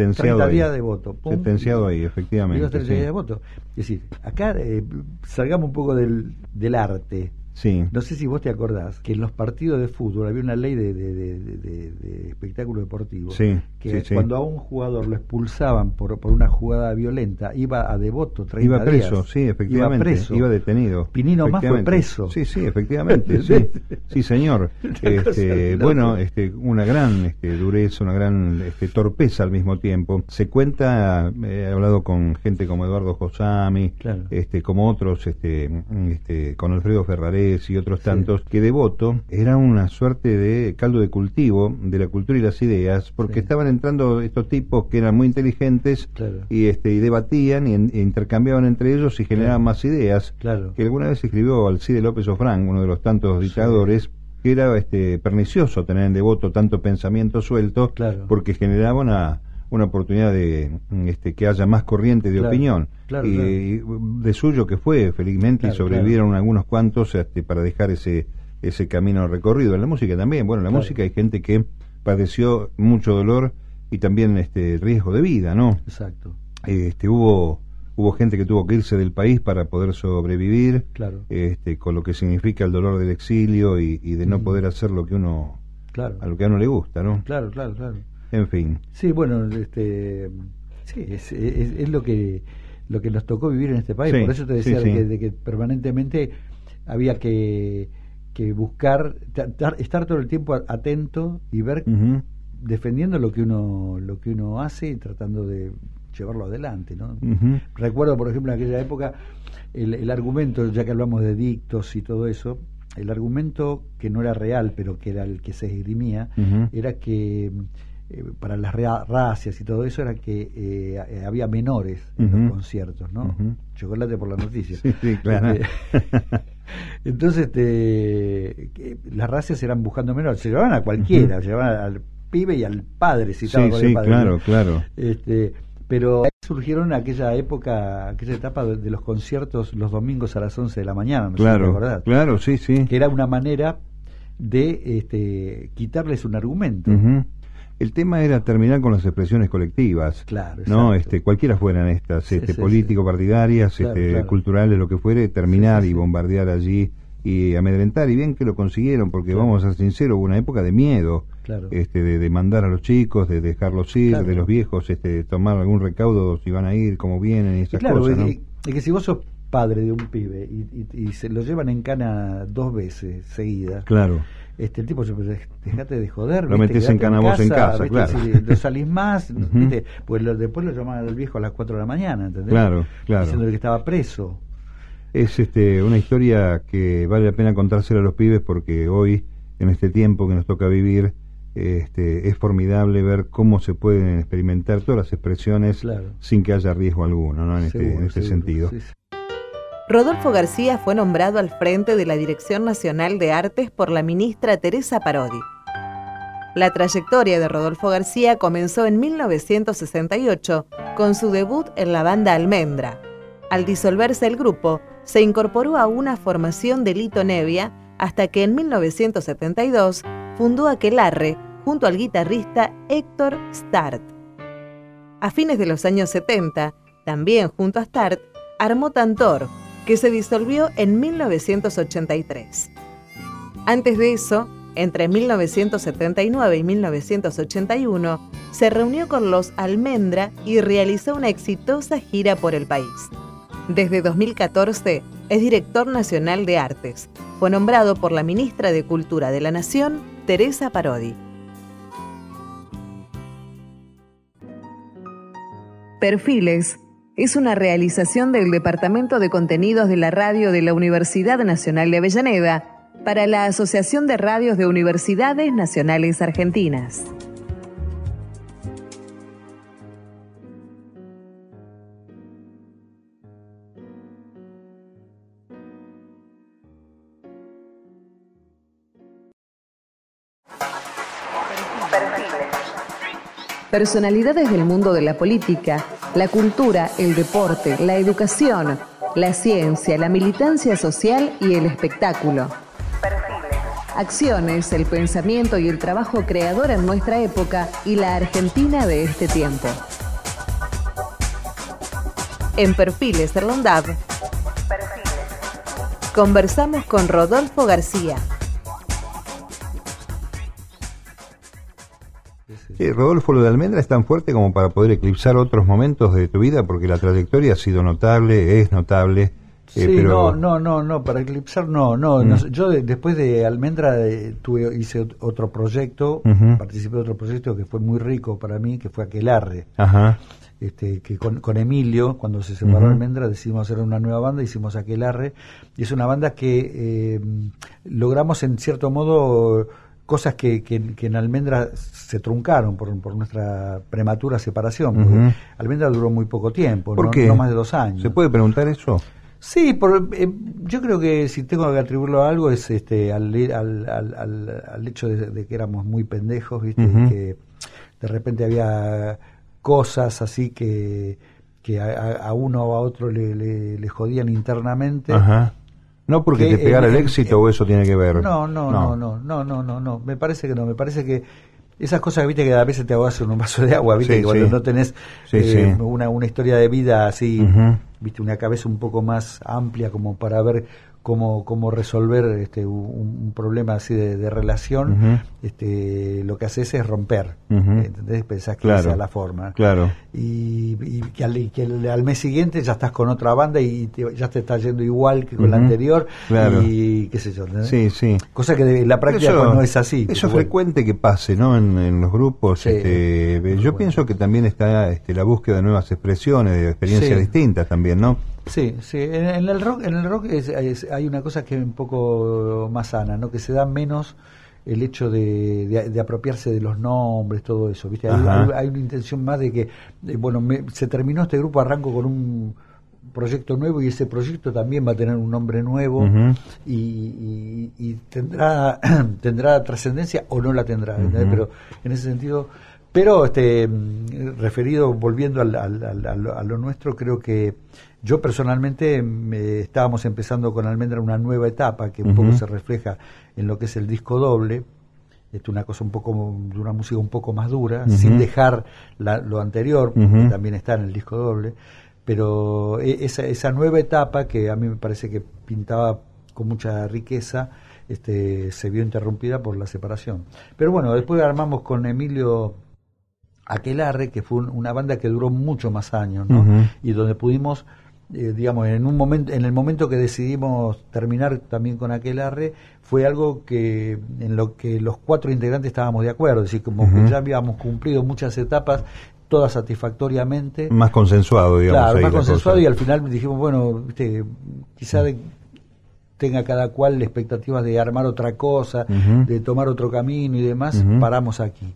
días de voto. Sentenciado ahí, efectivamente. 30 días de voto. Es decir, acá eh, salgamos un poco del, del arte Sí. No sé si vos te acordás que en los partidos de fútbol había una ley de, de, espectáculo deportivo que cuando a un jugador lo expulsaban por, por una jugada violenta iba a devoto 30 iba preso sí efectivamente iba, preso. iba detenido Pinino más fue preso. Sí sí efectivamente sí, sí señor. [LAUGHS] Este, bueno este una gran este, dureza una gran este, torpeza al mismo tiempo. Se cuenta he hablado con gente como Eduardo Josami este como otros este, este con Alfredo Ferraré y otros tantos, que Devoto era una suerte de caldo de cultivo de la cultura y las ideas, porque estaban entrando estos tipos que eran muy inteligentes y este y debatían y, e intercambiaban entre ellos y generaban más ideas. Que alguna vez escribió Alcide López Ofrán, uno de los tantos dictadores, que era este pernicioso tener en Devoto tanto pensamiento suelto, porque generaba una una oportunidad de este, que haya más corriente de opinión. y, de suyo que fue, felizmente, y sobrevivieron algunos cuantos este, para dejar ese, ese camino recorrido. En la música también, bueno, en la música hay gente que padeció mucho dolor y también este riesgo de vida, ¿no? Exacto. Este, hubo hubo gente que tuvo que irse del país para poder sobrevivir, claro. este, con lo que significa el dolor del exilio y, de no poder hacer lo que uno claro. a lo que a uno le gusta, ¿no? Claro, claro, claro. En fin. Sí, bueno, este, sí, es, es, es lo que lo que nos tocó vivir en este país. Sí, Por eso te decía sí, de, que, de que permanentemente había que, que buscar, tra- estar todo el tiempo atento y ver, defendiendo lo que uno lo que uno hace y tratando de llevarlo adelante, ¿no? Recuerdo, por ejemplo, en aquella época, el, el argumento, ya que hablamos de dictos y todo eso, el argumento que no era real, pero que era el que se esgrimía, era que eh, para las racias y todo eso era que eh, había menores en los conciertos, ¿no? Ujú. Chocolate por la noticia. [LAUGHS] Sí, sí, claro. Este, [LAUGHS] entonces, este, que las racias eran buscando menores, se llevaban a cualquiera, se llevaban al pibe y al padre, si estaba Sí, con el sí, padre, claro, claro. Este, pero ahí surgieron aquella época, aquella etapa de, de los conciertos los domingos a las 11 de la mañana, no Claro, acordás, claro, sí, sí. que era una manera de este, quitarles un argumento. El tema era terminar con las expresiones colectivas. Claro, No, exacto. este, cualquiera fueran estas, Sí, este, sí, político partidarias, Claro, este, claro. culturales, lo que fuere, terminar y bombardear allí y amedrentar. Y bien que lo consiguieron, porque Claro. vamos a ser sinceros, hubo una época de miedo, Claro. este, de, de mandar a los chicos, de dejarlos ir, de los viejos, este, tomar algún recaudo si van a ir, cómo vienen y esas claro, cosas, ¿no? y, y que si vos sos padre de un pibe y, y- y se lo llevan en cana dos veces seguidas, Claro. Este el tipo dejate de joder, Lo metés en quedate cana vos en casa, ¿viste? claro. Si no salís más, [LAUGHS] pues lo- después lo llamaban al viejo a las 4 de la mañana, ¿entendés? Claro, claro. Diciéndole que estaba preso. Es este, una historia que vale la pena contársela a los pibes porque hoy, en este tiempo que nos toca vivir, este, es formidable ver cómo se pueden experimentar todas las expresiones Claro. sin que haya riesgo alguno, ¿no? En este, en este seguro, sentido. sí, sí. Rodolfo García fue nombrado al frente de la Dirección Nacional de Artes por la ministra Teresa Parodi. La trayectoria de Rodolfo García comenzó en 1968 con su debut en la banda Almendra. Al disolverse el grupo, se incorporó a una formación de Lito Nevia hasta que en 1972 fundó Aquelarre junto al guitarrista Héctor Start. A fines de los años 70, también junto a Start, armó Tantor, que se disolvió en 1983. Antes de eso, entre 1979 y 1981, se reunió con los Almendra y realizó una exitosa gira por el país. Desde 2014 es director nacional de artes. Fue nombrado por la ministra de Cultura de la Nación, Teresa Parodi. Perfiles es una realización del Departamento de Contenidos de la Radio de la Universidad Nacional de Avellaneda para la Asociación de Radios de Universidades Nacionales Argentinas. Personalidades del mundo de la política, la cultura, el deporte, la educación, la ciencia, la militancia social y el espectáculo. Acciones, el pensamiento y el trabajo creador en nuestra época y la Argentina de este tiempo. En Perfiles Erlondab, conversamos con Rodolfo García. Eh, Rodolfo, lo de Almendra es tan fuerte como para poder eclipsar otros momentos de tu vida, porque la trayectoria ha sido notable, es notable. eh, Sí, pero... no, no, no, no, para eclipsar no, no. Mm. no yo de- después de Almendra tuve, hice ot- otro proyecto, participé de otro proyecto que fue muy rico para mí, que fue Aquelarre. Ajá. Este, que con, con Emilio, cuando se separó Ujú. Almendra, decidimos hacer una nueva banda, hicimos Aquelarre, y es una banda que eh, logramos en cierto modo cosas que, que- que en Almendra se truncaron por, por nuestra prematura separación. Ujú. Almendra duró muy poco tiempo, ¿Por no, qué? no más de dos años. ¿Se puede preguntar eso? Sí, por, eh, yo creo que si tengo que atribuirlo a algo es este al, al, al, al- al hecho de, de que éramos muy pendejos, ¿viste? Ujú. que de repente había cosas así que, que a, a- a uno o a otro le, le, le jodían internamente. Ajá. No porque Que te pegara el éxito o eso tiene que ver. No, no, no, no, no, no, no, no. Me parece que no. Me parece que esas cosas, viste, que a veces te ahogas en un vaso de agua, viste, Sí, que cuando sí. no tenés Sí, eh. Una, una historia de vida así, viste, una cabeza un poco más amplia como para ver cómo, cómo resolver este, un, un problema así de, de relación. Este, lo que haces es romper. Ujú. ¿Entendés? Pensás que Claro. esa es la forma. Claro. Y, y que, al, que al- mes siguiente ya estás con otra banda y te- ya te está yendo igual que con la Ujú. anterior. Claro. Y qué sé yo. ¿entendés? Sí, sí. Cosa que de- en la práctica Eso- pues, no es así. Eso es frecuente que pase, ¿no? En, en los grupos. Sí, este, yo bueno. pienso que también está este, la búsqueda de nuevas expresiones, de experiencias Sí. distintas también, ¿no? Sí, sí. En, en el rock, en el rock es- es- hay una cosa que es un poco más sana, ¿no? Que se da menos el hecho de, de- de apropiarse de los nombres, todo eso, ¿viste? Hay, Ajá. hay- hay una intención más de que, bueno, me- se terminó este grupo, arranco con un proyecto nuevo y ese proyecto también va a tener un nombre nuevo y, y- y tendrá [CLEARS THROAT] tendrá trascendencia o no la tendrá. Ujú. pero en ese sentido pero este referido volviendo al- al- al- a lo nuestro creo que yo personalmente me, estábamos empezando con Almendra una nueva etapa que un poco se refleja en lo que es el disco doble. Este, una cosa un poco de una música un poco más dura sin dejar la- lo anterior que también está en el disco doble. Pero e- esa, esa nueva etapa que a mí me parece que pintaba con mucha riqueza este, se vio interrumpida por la separación. Pero bueno después armamos con Emilio Aquelarre que fue un- una banda que duró mucho más años ¿no? Y donde pudimos eh, digamos en un momento en el momento que decidimos terminar también con Aquelarre fue algo que en lo que los cuatro integrantes estábamos de acuerdo es decir como Ujú. que ya habíamos cumplido muchas etapas todas satisfactoriamente Más consensuado, digamos. Claro, ahí más consensuado cosa. y al final dijimos, bueno, viste, quizá de- tenga cada cual expectativas de armar otra cosa, de tomar otro camino y demás, paramos aquí.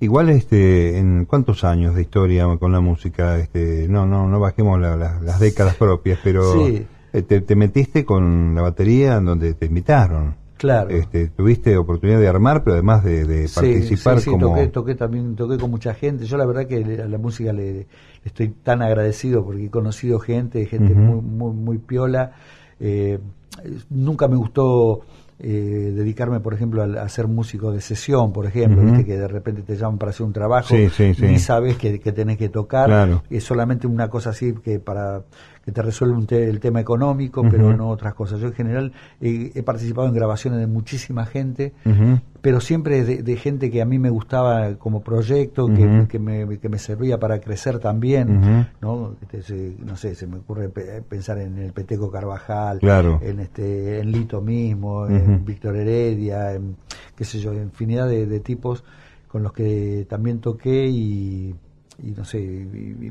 Igual, este, en cuántos años de historia con la música, este, no, no, no bajemos la- la- las décadas propias, pero Sí. eh, te, te metiste con la batería en donde te invitaron. Claro. Este, tuviste oportunidad de armar, pero además de, de Sí, participar sí, sí, como. toqué, toqué también, toqué con mucha gente. Yo la verdad que a la música le, le estoy tan agradecido porque he conocido gente, gente muy, muy, muy piola. Eh, nunca me gustó eh, dedicarme, por ejemplo, a, a ser músico de sesión, por ejemplo, viste que de repente te llaman para hacer un trabajo Sí, sí, sí. ni sabes que, que tenés que tocar. Claro. Es solamente una cosa así que para que te resuelve un te- el tema económico, pero no otras cosas. Yo en general eh, he participado en grabaciones de muchísima gente pero siempre de, de gente que a mí me gustaba como proyecto, que, que, me, que me servía para crecer también. ¿no? Este, se- no sé, se me ocurre pe- pensar en el Peteco Carvajal, Claro. en este en Lito mismo, en Víctor Heredia, en, qué sé yo, infinidad de, de tipos con los que también toqué y, y no sé, y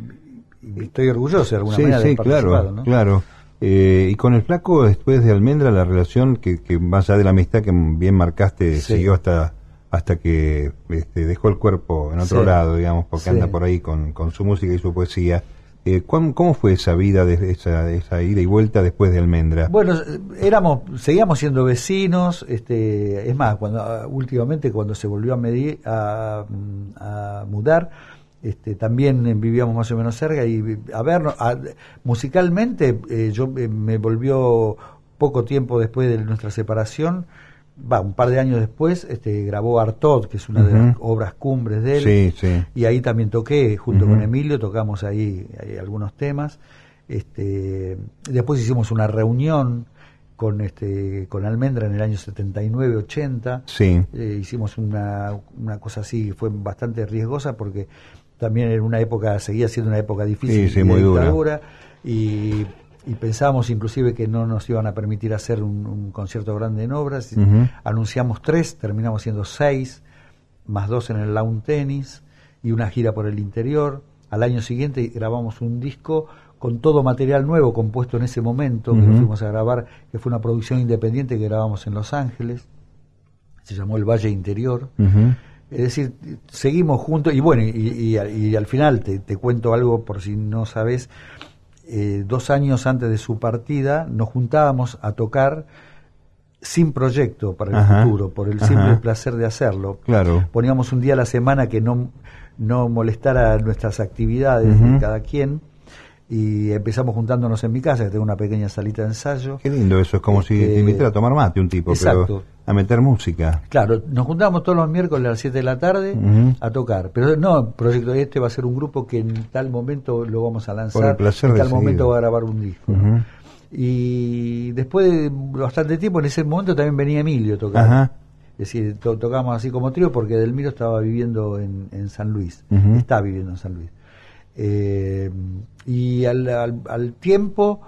estoy orgulloso de alguna Sí, manera de sí, participado, claro, ¿no? claro. Eh, y con el flaco, después de Almendra, la relación que, que más allá de la amistad que bien marcaste, Sí. siguió hasta hasta que este, dejó el cuerpo en otro Sí. lado, digamos, porque Sí. anda por ahí con, con su música y su poesía. Eh, ¿cuán- ¿Cómo fue esa vida, de esa, esa ida y vuelta después de Almendra? Bueno, éramos, seguíamos siendo vecinos, este, es más, cuando últimamente cuando se volvió a medir, a, a mudar, este, también vivíamos más o menos cerca y a ver, musicalmente eh, yo eh, me volvió poco tiempo después de nuestra separación, va, un par de años después, este, grabó Artod, que es una de las obras cumbres de él. Sí, sí. Y ahí también toqué, junto con Emilio, tocamos ahí, ahí algunos temas. Este, después hicimos una reunión con este con Almendra en el año 79, 80. Sí. Eh, hicimos una, una cosa así, fue bastante riesgosa porque también en una época, seguía siendo una época difícil Sí, muy dura. dictadura, y, y pensábamos inclusive que no nos iban a permitir hacer un, un concierto grande en obras. Ujú. Anunciamos tres, terminamos siendo seis, más dos en el lawn tenis y una gira por el interior. Al año siguiente grabamos un disco con todo material nuevo compuesto en ese momento, que lo Ujú. fuimos a grabar, que fue una producción independiente que grabamos en Los Ángeles. Se llamó El Valle Interior. Es decir, seguimos juntos y bueno, y, y- y al final te, te cuento algo por si no sabes, eh, dos años antes de su partida nos juntábamos a tocar sin proyecto para el Ajá, futuro, por el ajá. simple placer de hacerlo. Claro. Poníamos un día a la semana que no, no molestara nuestras actividades Ujú. de cada quien y empezamos juntándonos en mi casa, que tengo una pequeña salita de ensayo. Qué lindo eso, es como si Este, te invitara a tomar mate un tipo, exacto. pero a meter música. Claro, nos juntábamos todos los miércoles a las 7 de la tarde a tocar, pero no, Proyecto Este va a ser un grupo que en tal momento lo vamos a lanzar, Por el placer en de tal momento va a grabar un disco. Y después de bastante tiempo, en ese momento también venía Emilio a tocar. Ajá. Es decir, tocamos así como trío porque Delmiro estaba viviendo en, en San Luis, está viviendo en San Luis. Eh, y al, al, tiempo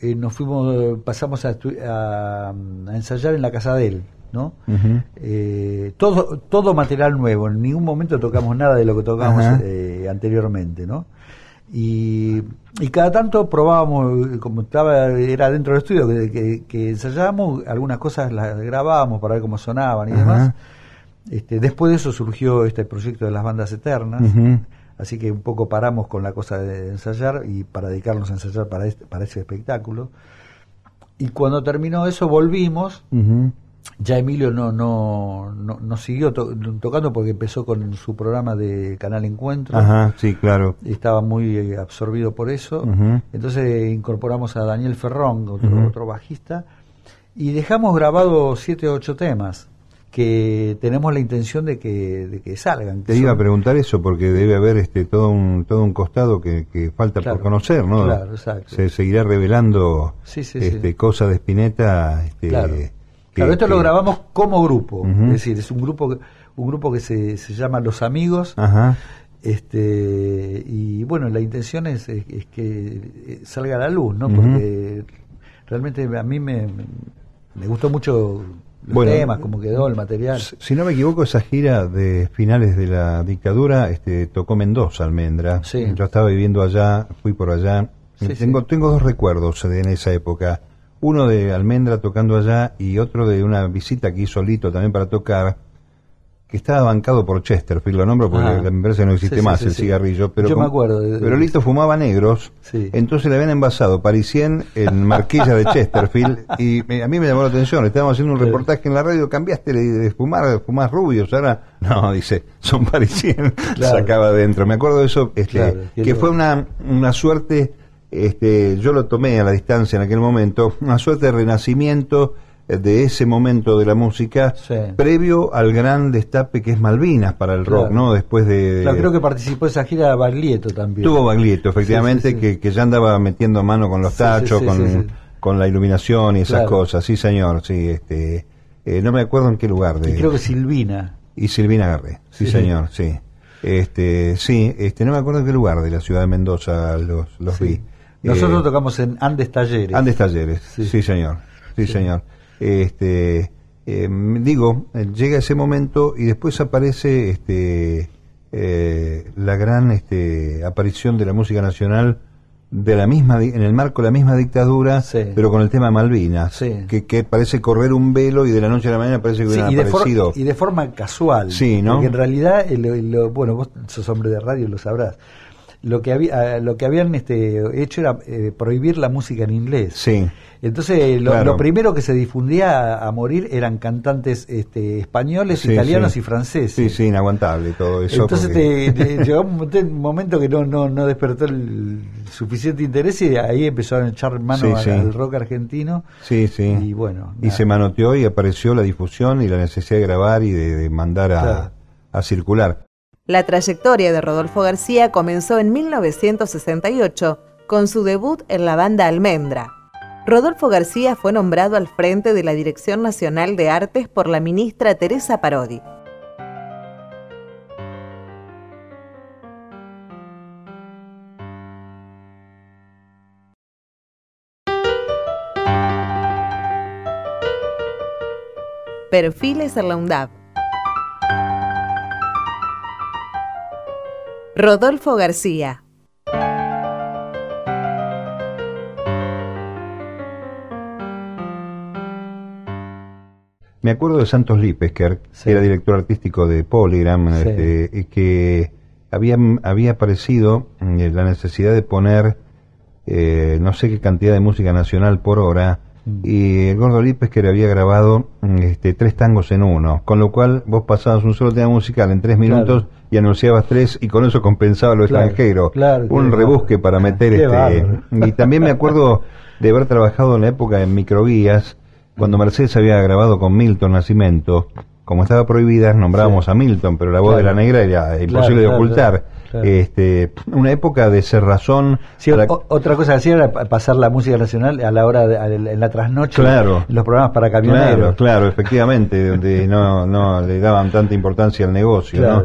eh, nos fuimos, pasamos a, a, ensayar en la casa de él, ¿no? Eh, todo, todo material nuevo, en ningún momento tocamos nada de lo que tocamos anteriormente, ¿no? Y, y, cada tanto probábamos, como estaba, era dentro del estudio, que, que, ensayábamos, algunas cosas las grabábamos para ver cómo sonaban y demás. Este, después de eso surgió este proyecto de las bandas eternas, así que un poco paramos con la cosa de ensayar y para dedicarnos a ensayar para, este, para ese espectáculo. Y cuando terminó eso volvimos ya Emilio no, no, no, siguió tocando porque empezó con su programa de Canal Encuentro. Ajá, sí, claro. Estaba muy eh, absorbido por eso. Entonces incorporamos a Daniel Ferrón, otro, otro bajista, y dejamos grabados siete o ocho temas que tenemos la intención de que, de que salgan. Te iba a preguntar eso porque debe haber este todo un todo un costado que, que falta por conocer, ¿no? Claro, exacto. Se seguirá revelando este, cosas de Spinetta este, claro Claro, esto lo grabamos como grupo, es decir, es un grupo un grupo que se, se llama Los Amigos. Este y bueno, la intención es, es, que salga a la luz, ¿no? Porque realmente a mí me, me gustó mucho los temas, cómo quedó el material. Si no me equivoco, esa gira de finales de la dictadura este, tocó Mendoza, Almendra. Yo estaba viviendo allá, fui por allá. tengo, tengo dos recuerdos en esa época uno de Almendra tocando allá y otro de una visita que hizo Lito también para tocar, que estaba bancado por Chesterfield, lo nombro porque la empresa no existe más el cigarrillo, pero, me acuerdo pero Lito fumaba negros, entonces le habían envasado parisien en marquilla de Chesterfield y a mí me llamó la atención, estábamos haciendo un reportaje en la radio, cambiaste de fumar, fumar rubios, ahora no, dice, son parisien, [LAUGHS] sacaba adentro, me acuerdo de eso, este, que fue una, una suerte este, yo lo tomé a la distancia en aquel momento, una suerte de renacimiento de ese momento de la música previo al gran destape que es Malvinas para el rock, ¿no? Después de, creo que participó esa gira Baglietto también. Tuvo Baglietto, efectivamente, que, que, ya andaba metiendo mano con los tachos, con, con, la iluminación y esas cosas. Sí, señor, sí. Este, eh, no me acuerdo en qué lugar. De, y creo que Silvina. Y Silvina Garré, sí, señor, sí. Este, sí, este, no me acuerdo en qué lugar de la ciudad de Mendoza los, los vi. Nosotros eh, tocamos en Andes Talleres. Andes Talleres, sí, señor. Sí, señor. Este, em, digo, llega ese momento y después aparece este, eh, la gran este, aparición de la música nacional de la misma en el marco de la misma dictadura pero con el tema Malvinas que, que, parece correr un velo y de la noche a la mañana parece que hubiera y aparecido. y de forma casual sí ¿no? porque en realidad bueno vos sos hombre de radio lo sabrás lo que había lo que habían este hecho era eh, prohibir la música en inglés. Sí. Entonces lo, primero que se difundía a, morir eran cantantes este, españoles italianos y franceses. Sí sí inaguantable todo eso entonces [LAUGHS] llegó un momento que no no no despertó el suficiente interés y ahí empezaron a echar mano al, rock argentino. Sí sí. Y bueno y se manoteó y apareció la difusión y la necesidad de grabar y de, mandar a, a circular la trayectoria de Rodolfo García comenzó en 1968 con su debut en la banda Almendra. Rodolfo García fue nombrado al frente de la Dirección Nacional de Artes por la ministra Teresa Parodi. Perfiles en la UNDAP Rodolfo García. Me acuerdo de Santos Lipesker, que era director artístico de Polygram, este, que había, había aparecido eh, la necesidad de poner eh, no sé qué cantidad de música nacional por hora y el Gordo le había grabado este, tres tangos en uno, con lo cual vos pasabas un solo tema musical en tres minutos y anunciabas tres y con eso compensaba lo extranjero. un rebusque para meter este... [LAUGHS] Y también me acuerdo de haber trabajado en la época en microguías, cuando Mercedes había grabado con Milton Nacimiento, como estaba prohibida, nombrábamos a Milton, pero la voz de la negra era imposible de ocultar. Este, una época de cerrazón. Sí, otra cosa que hacía era pasar la música nacional a la hora de, en la trasnoche, claro, los programas para camioneros. Claro, claro, efectivamente, donde no, no le daban tanta importancia al negocio. ¿no?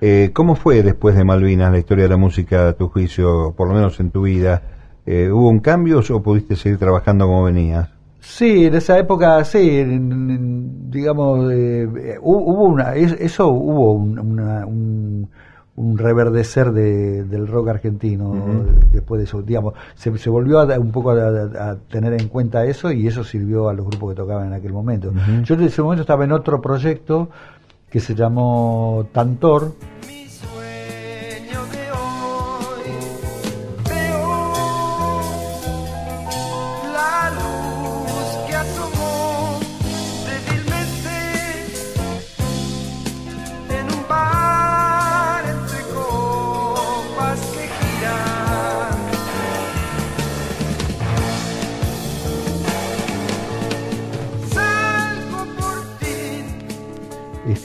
Eh, ¿Cómo fue después de Malvinas la historia de la música a tu juicio, por lo menos en tu vida? Eh, ¿Hubo un cambio o pudiste seguir trabajando como venías? Sí, en esa época, sí, digamos, eh, hubo una, eso hubo un, un, reverdecer del rock argentino después de eso, digamos, se, volvió a, un poco a, tener en cuenta eso y eso sirvió a los grupos que tocaban en aquel momento. Yo en ese momento estaba en otro proyecto que se llamó Tantor,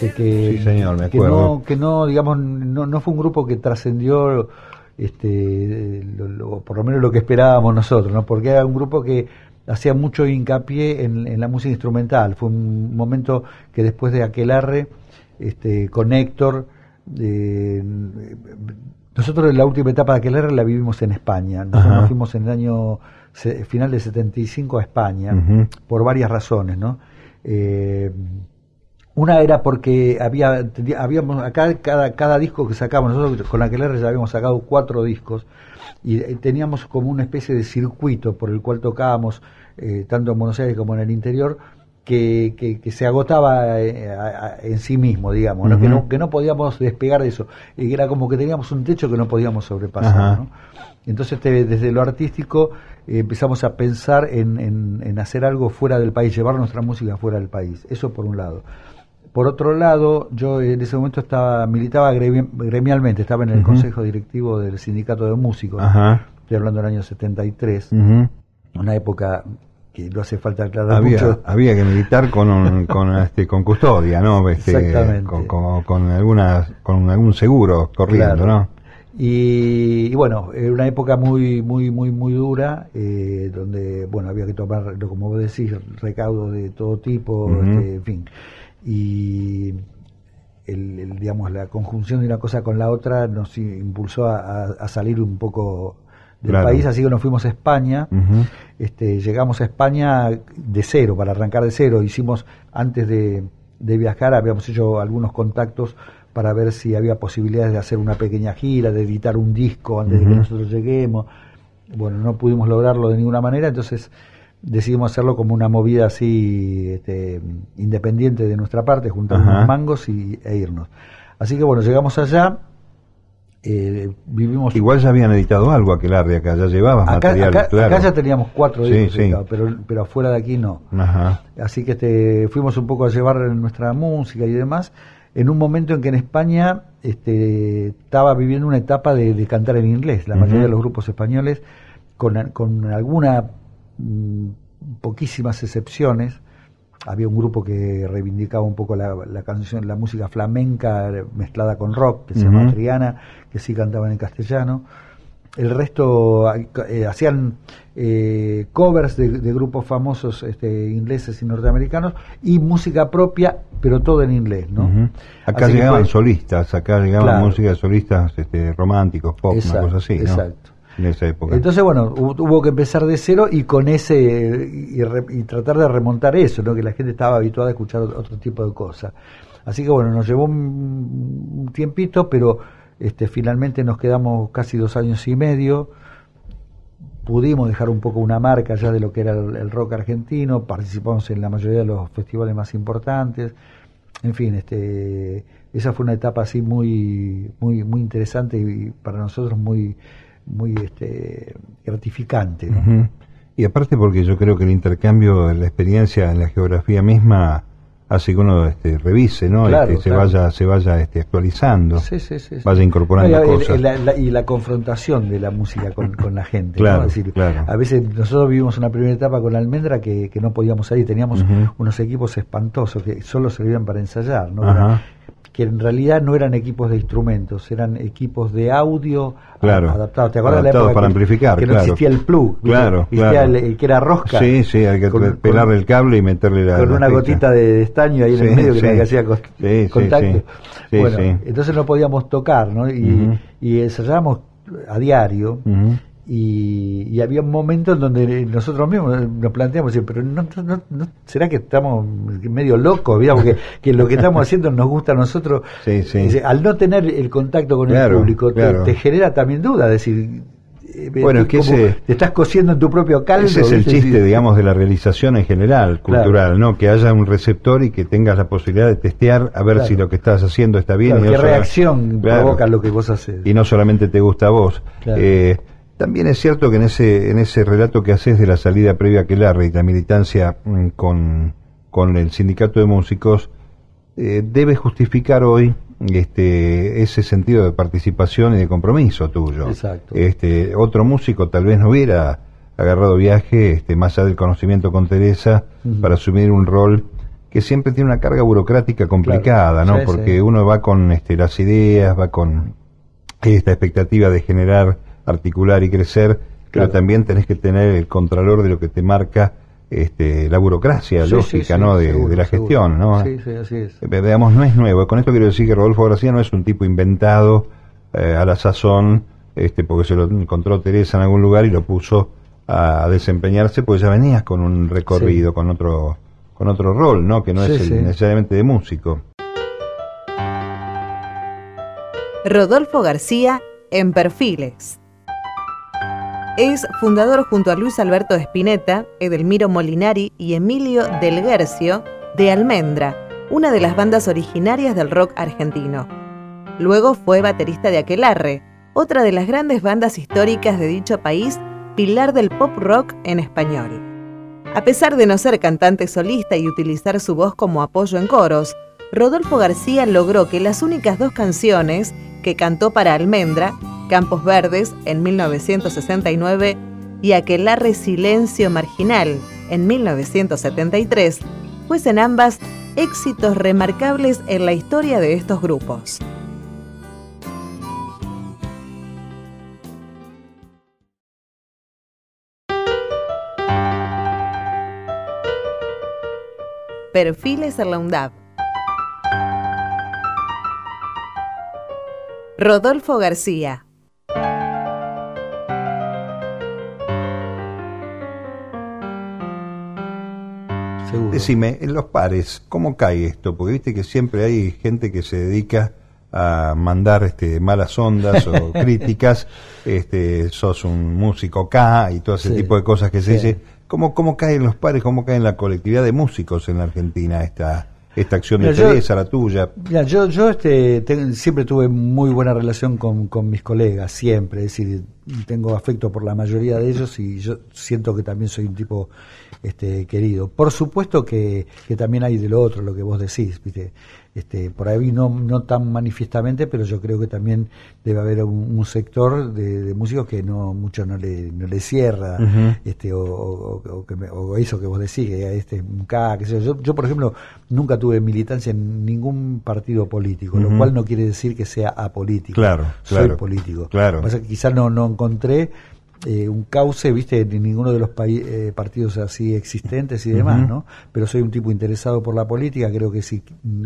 Este, que, no, que no, digamos, no, no fue un grupo que trascendió este, por lo menos lo que esperábamos nosotros, ¿no? porque era un grupo que hacía mucho hincapié en, la música instrumental. Fue un momento que después de Aquelarre, este, con Héctor, eh, nosotros en la última etapa de Aquelarre la vivimos en España. Nosotros nos fuimos en el año final de 75 a España, por varias razones, ¿no? Eh, una era porque había habíamos acá cada, cada disco que sacamos, nosotros con Aquelarre ya habíamos sacado cuatro discos y eh, teníamos como una especie de circuito por el cual tocábamos eh, tanto en Buenos Aires como en el interior que, que, se agotaba eh, en sí mismo, digamos, que, no, que no podíamos despegar de eso, y era como que teníamos un techo que no podíamos sobrepasar. Entonces desde lo artístico empezamos a pensar en, en, en hacer algo fuera del país, llevar nuestra música fuera del país, eso por un lado. Por otro lado, yo en ese momento estaba militaba gremialmente, estaba en el consejo directivo del sindicato de músicos. Estoy hablando del año 73, una época que no hace falta aclarar había, mucho. Había que militar con con este con custodia, ¿no? Este, Exactamente. Con, con, alguna con algún seguro corriendo, ¿no? Y, bueno, era una época muy muy muy muy dura, eh, donde bueno había que tomar, como vos decís, recaudos de todo tipo, este, en fin y el, digamos la conjunción de una cosa con la otra nos impulsó a, salir un poco del país, así que nos fuimos a España. este, llegamos a España de cero, para arrancar de cero. Hicimos, antes de, viajar, habíamos hecho algunos contactos para ver si había posibilidades de hacer una pequeña gira, de editar un disco antes de que nosotros lleguemos. Bueno, no pudimos lograrlo de ninguna manera, entonces decidimos hacerlo como una movida así este, independiente de nuestra parte, juntar unos mangos y, e irnos. Así que bueno, llegamos allá, eh, vivimos... Igual ya habían editado algo aquel área acá, ya llevabas material, acá, acá, ya teníamos cuatro discos, pero, pero afuera de aquí no. Así que este, fuimos un poco a llevar nuestra música y demás, en un momento en que en España este, estaba viviendo una etapa de, cantar en inglés. La mayoría de los grupos españoles, con, con alguna poquísimas excepciones. Había un grupo que reivindicaba un poco la, canción, la música flamenca mezclada con rock, que se llama Triana, que sí cantaban en castellano. El resto eh, hacían eh, covers de, grupos famosos este, ingleses y norteamericanos y música propia, pero todo en inglés, ¿no? Acá llegaban solistas, acá llegaban música solistas este, románticos, pop, una cosa así, Exacto Entonces, bueno, hubo, que empezar de cero y con ese y, tratar de remontar eso, ¿no? que la gente estaba habituada a escuchar otro, tipo de cosas. Así que bueno, nos llevó un, tiempito, pero este, finalmente nos quedamos casi dos años y medio. Pudimos dejar un poco una marca ya de lo que era el, rock argentino, participamos en la mayoría de los festivales más importantes. En fin, este, esa fue una etapa así muy, muy, muy interesante y para nosotros muy, muy este, gratificante. Y aparte porque yo creo que el intercambio, la experiencia en la geografía misma hace que uno este, revise, ¿no? Claro, Este, se claro. vaya, se vaya este, actualizando, Sí, sí, sí, sí. vaya incorporando No, y, cosas. la, la- y la confrontación de la música con, con la gente. ¿no? Claro, Es decir. A veces nosotros vivimos una primera etapa con la almendra que, que no podíamos salir, teníamos unos equipos espantosos que solo servían para ensayar, ¿no? Que en realidad no eran equipos de instrumentos, eran equipos de audio Claro. adaptados. ¿Te acuerdas de la Adaptados época para que, amplificar, que no existía el plug? Claro, Existía claro. El, el que era rosca. Sí, sí, hay que Con- pelar con- el cable y meterle la. con una gotita de, de estaño ahí en el medio que sí. que hacía contacto. bueno, entonces no podíamos tocar, ¿no? Y, y ensayábamos a diario. Y, y había un momento en donde nosotros mismos nos planteamos, pero no, no, no- ¿será que estamos medio locos? Porque que lo que estamos haciendo nos gusta a nosotros. Sí, sí. Es decir, Al no tener el contacto con Claro, el público, te- claro. te, genera también duda, es decir, eh, Bueno, te- es que como ese- te estás cociendo en tu propio caldo. Ese es el ¿viste? chiste, digamos, de la realización en general, Claro. cultural, ¿no? Que haya un receptor y que tengas la posibilidad de testear a ver si lo que estás haciendo está bien. Y ¿Qué reacción provoca lo que vos haces? y no solamente te gusta a vos. Eh, también es cierto que en ese en ese relato que haces de la salida previa a Aquelarre y la militancia mm, con, con el sindicato de músicos, eh, debe justificar hoy este ese sentido de participación y de compromiso tuyo. Exacto. Este otro músico tal vez no hubiera agarrado viaje este más allá del conocimiento con Teresa para asumir un rol que siempre tiene una carga burocrática complicada, Claro. ¿no? Sí, Porque sí. uno va con este, las ideas, va con esta expectativa de generar, articular y crecer, pero también tenés que tener el contralor de lo que te marca este, la burocracia Sí, lógica, sí, sí, ¿no? De, seguro, de la seguro. gestión, ¿no? Sí, sí, así es. Eh, Veamos, no es nuevo. Con esto quiero decir que Rodolfo García no es un tipo inventado eh, a la sazón, este, porque se lo encontró Teresa en algún lugar y lo puso a, a desempeñarse, pues ya venías con un recorrido, Sí. con otro con otro rol, ¿no? Que no Sí, es el- sí. necesariamente de músico. Rodolfo García en Perfiles. Es fundador junto a Luis Alberto Spinetta, Edelmiro Molinari y Emilio Del Guercio de Almendra, una de las bandas originarias del rock argentino. Luego fue baterista de Aquelarre, otra de las grandes bandas históricas de dicho país, pilar del pop rock en español. A pesar de no ser cantante solista y utilizar su voz como apoyo en coros, Rodolfo García logró que las únicas dos canciones que cantó para Almendra, Campos Verdes en 1969 y Aquelarre Silencio Marginal en 1973, fuesen ambas éxitos remarcables en la historia de estos grupos. Perfiles en la UNDAB. Rodolfo García. Seguro. Decime, en los pares, ¿cómo cae esto? Porque viste que siempre hay gente que se dedica a mandar este, malas ondas o [LAUGHS] críticas, este, sos un músico K y todo ese Sí, tipo de cosas que se sí. dice. ¿Cómo, ¿Cómo cae en los pares, cómo cae en la colectividad de músicos en la Argentina esta, esta acción de Mira, yo- Teresa, la tuya? Mira, yo, yo este, ten- siempre tuve muy buena relación con, con mis colegas, siempre. Es decir, tengo afecto por la mayoría de ellos y yo siento que también soy un tipo este, querido. Por supuesto que, que también hay de lo otro, lo que vos decís, ¿viste? Este, por ahí no, no tan manifiestamente, pero yo creo que también debe haber un, un sector de, de músicos que no mucho no le, no le cierra, este, o, o- o que me- o eso que vos decís, que este, un K, qué sé yo. yo. Por ejemplo, nunca tuve militancia en ningún partido político, lo cual no quiere decir que sea apolítico. Claro, Soy claro, político. claro. Que pasa que quizás no, no encontré eh, un cauce, viste, en ninguno de los eh, partidos así existentes y demás. ¿no? Pero soy un tipo interesado por la política, creo que si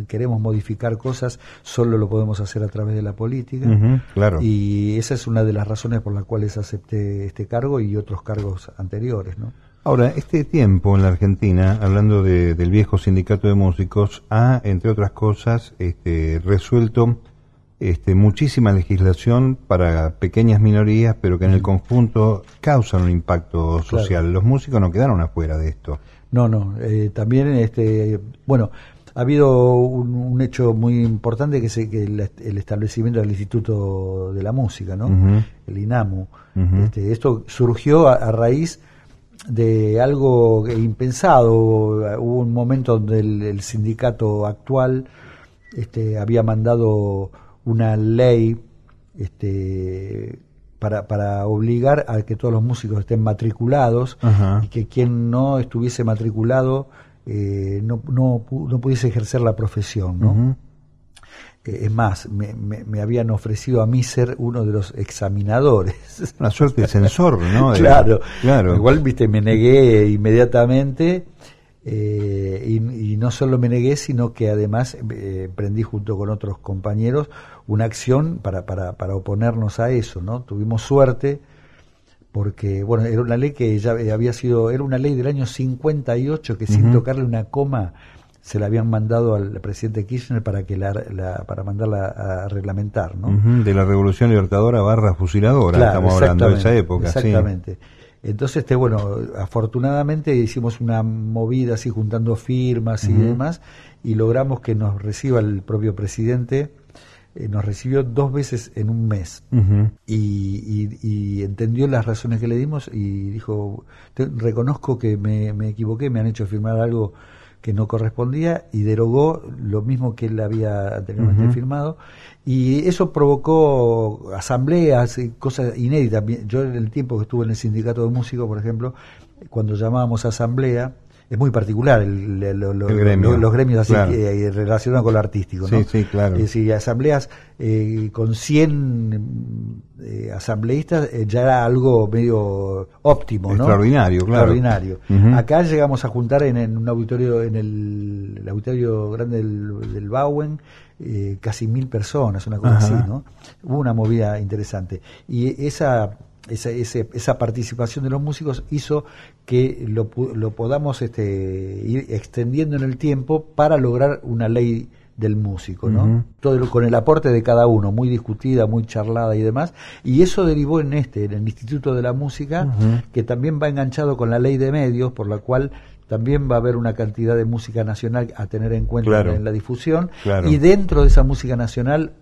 queremos modificar cosas, solo lo podemos hacer a través de la política. Claro. Y esa es una de las razones por las cuales acepté este cargo y otros cargos anteriores, ¿no? Ahora, este tiempo en la Argentina, hablando de- del viejo sindicato de músicos, ha, entre otras cosas, este, resuelto este, muchísima legislación para pequeñas minorías, pero que en el conjunto causan un impacto social. Los músicos no quedaron afuera de esto. No, no. eh, también, este, bueno, ha habido un, un hecho muy importante que es el, que el, el establecimiento del Instituto de la Música, ¿no? El INAMU. Este, esto surgió a, a raíz de algo impensado. Hubo un momento donde el, sindicato actual este, había mandado una ley este, para, para obligar a que todos los músicos estén matriculados y que quien no estuviese matriculado eh, no, no, no, pudiese ejercer la profesión. ¿no? es más, me, me, habían ofrecido a mí ser uno de los examinadores. Una suerte de censor, ¿no? [LAUGHS] claro, claro. Igual, viste, me negué inmediatamente. Eh, y, no solo me negué, sino que además eh, prendí junto con otros compañeros una acción para, para, para oponernos a eso, ¿no? Tuvimos suerte porque, bueno, era una ley que ya había sido, era una ley del año 58 que sin tocarle una coma se la habían mandado al presidente Kirchner para que la, para mandarla a reglamentar, ¿no? de la Revolución Libertadora barra fusiladora, estamos hablando de esa época. Exactamente. Entonces, este, bueno, afortunadamente hicimos una movida así juntando firmas y demás y logramos que nos reciba el propio presidente. Eh, nos recibió dos veces en un mes. Y, y, entendió las razones que le dimos y dijo, reconozco que me, me equivoqué, me han hecho firmar algo que no correspondía y derogó lo mismo que él había anteriormente firmado. Y eso provocó asambleas y cosas inéditas. Yo en el tiempo que estuve en el sindicato de músicos, por ejemplo, cuando llamábamos asamblea, es muy particular el, los gremios así eh, relacionados con lo artístico. ¿no? Sí, sí, claro. Es decir, asambleas eh, con 100 eh, asambleístas ya era algo medio óptimo, ¿no? Extraordinario, claro. Extraordinario. Acá llegamos a juntar en, un auditorio, en el, auditorio grande del, del Bauen, casi mil personas, una cosa así, ¿no? Hubo una movida interesante. Y esa esa, esa, participación de los músicos hizo que lo, lo podamos este, ir extendiendo en el tiempo para lograr una ley del músico, ¿no? Todo con el aporte de cada uno, muy discutida, muy charlada y demás, y eso derivó en este, en el Instituto de la Música, que también va enganchado con la ley de medios, por la cual también va a haber una cantidad de música nacional a tener en cuenta en la difusión, y dentro de esa música nacional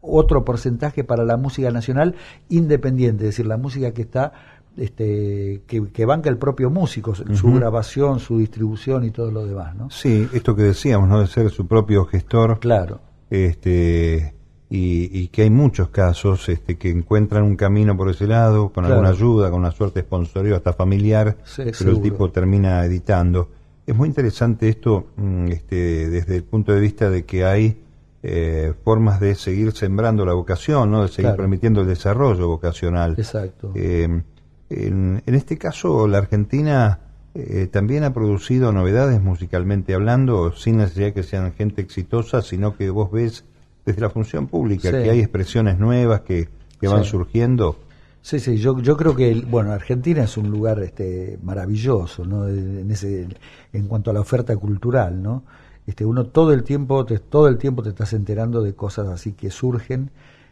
otro porcentaje para la música nacional independiente, es decir, la música que está este, que, banca el propio músico, su grabación, su distribución y todo lo demás, ¿no? Sí, esto que decíamos, ¿no? De ser su propio gestor. Claro. Este, y, que hay muchos casos este, que encuentran un camino por ese lado, con alguna ayuda, con una suerte de sponsorio hasta familiar, pero el tipo termina editando. Es muy interesante esto mm, este, desde el punto de vista de que hay eh, formas de seguir sembrando la vocación, ¿no? de seguir permitiendo el desarrollo vocacional. Exacto. Eh, en, este caso, la Argentina eh, también ha producido novedades musicalmente hablando, sin necesidad que sean gente exitosa, sino que vos ves desde la función pública que hay expresiones nuevas que, van surgiendo. Sí, sí, yo, yo creo que, bueno, Argentina es un lugar este, maravilloso, ¿no? En, ese, en cuanto a la oferta cultural, ¿no? Este, uno todo el tiempo te, todo el tiempo te estás enterando de cosas así que surgen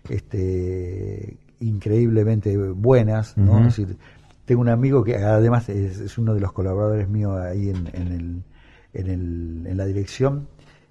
este increíblemente buenas ¿no? decir, tengo un amigo que además es, uno de los colaboradores míos ahí en, en, el, en, el, en la dirección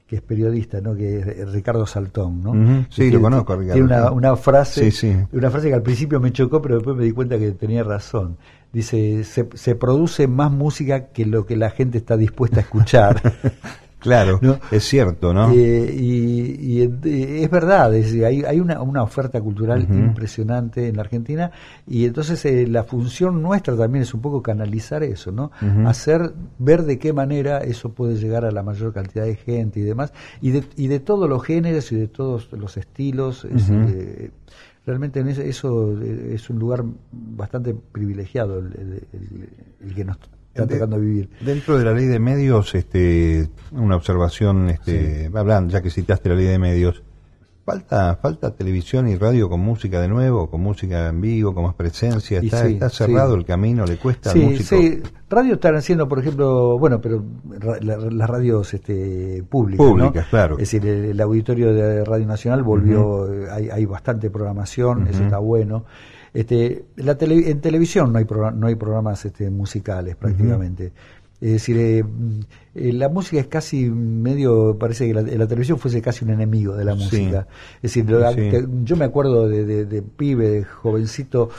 que es periodista, ¿no? Que es Ricardo Saltón, ¿no? Sí, lo conozco, Ricardo. Tiene una, una frase, una frase que al principio me chocó, pero después me di cuenta que tenía razón. Dice, se, se produce más música que lo que la gente está dispuesta a escuchar. [LAUGHS] Claro, es cierto, ¿no? Eh, y, es verdad, es hay, hay una, una, oferta cultural impresionante en la Argentina y entonces eh, la función nuestra también es un poco canalizar eso, ¿no? Hacer, ver de qué manera eso puede llegar a la mayor cantidad de gente y demás, y de, y de todos los géneros y de todos los estilos. Eh, realmente en eso, es un lugar bastante privilegiado el, el que nos vivir. Dentro de la ley de medios, este, una observación, este, hablando, ya que citaste la ley de medios, falta, falta televisión y radio con música de nuevo, con música en vivo, con más presencia. Está, está cerrado el camino, le cuesta al músico. Sí, radio están haciendo, por ejemplo, bueno, pero las radios este, públicas. Públicas, claro. Es decir, el, auditorio de Radio Nacional volvió, hay, hay bastante programación, eso está bueno. Este, la en televisión no hay, no hay programas este, musicales prácticamente. Es decir, eh, eh, la música es casi medio, parece que la, la, televisión fuese casi un enemigo de la música. Es decir, yo me acuerdo de, de, pibe, de jovencito,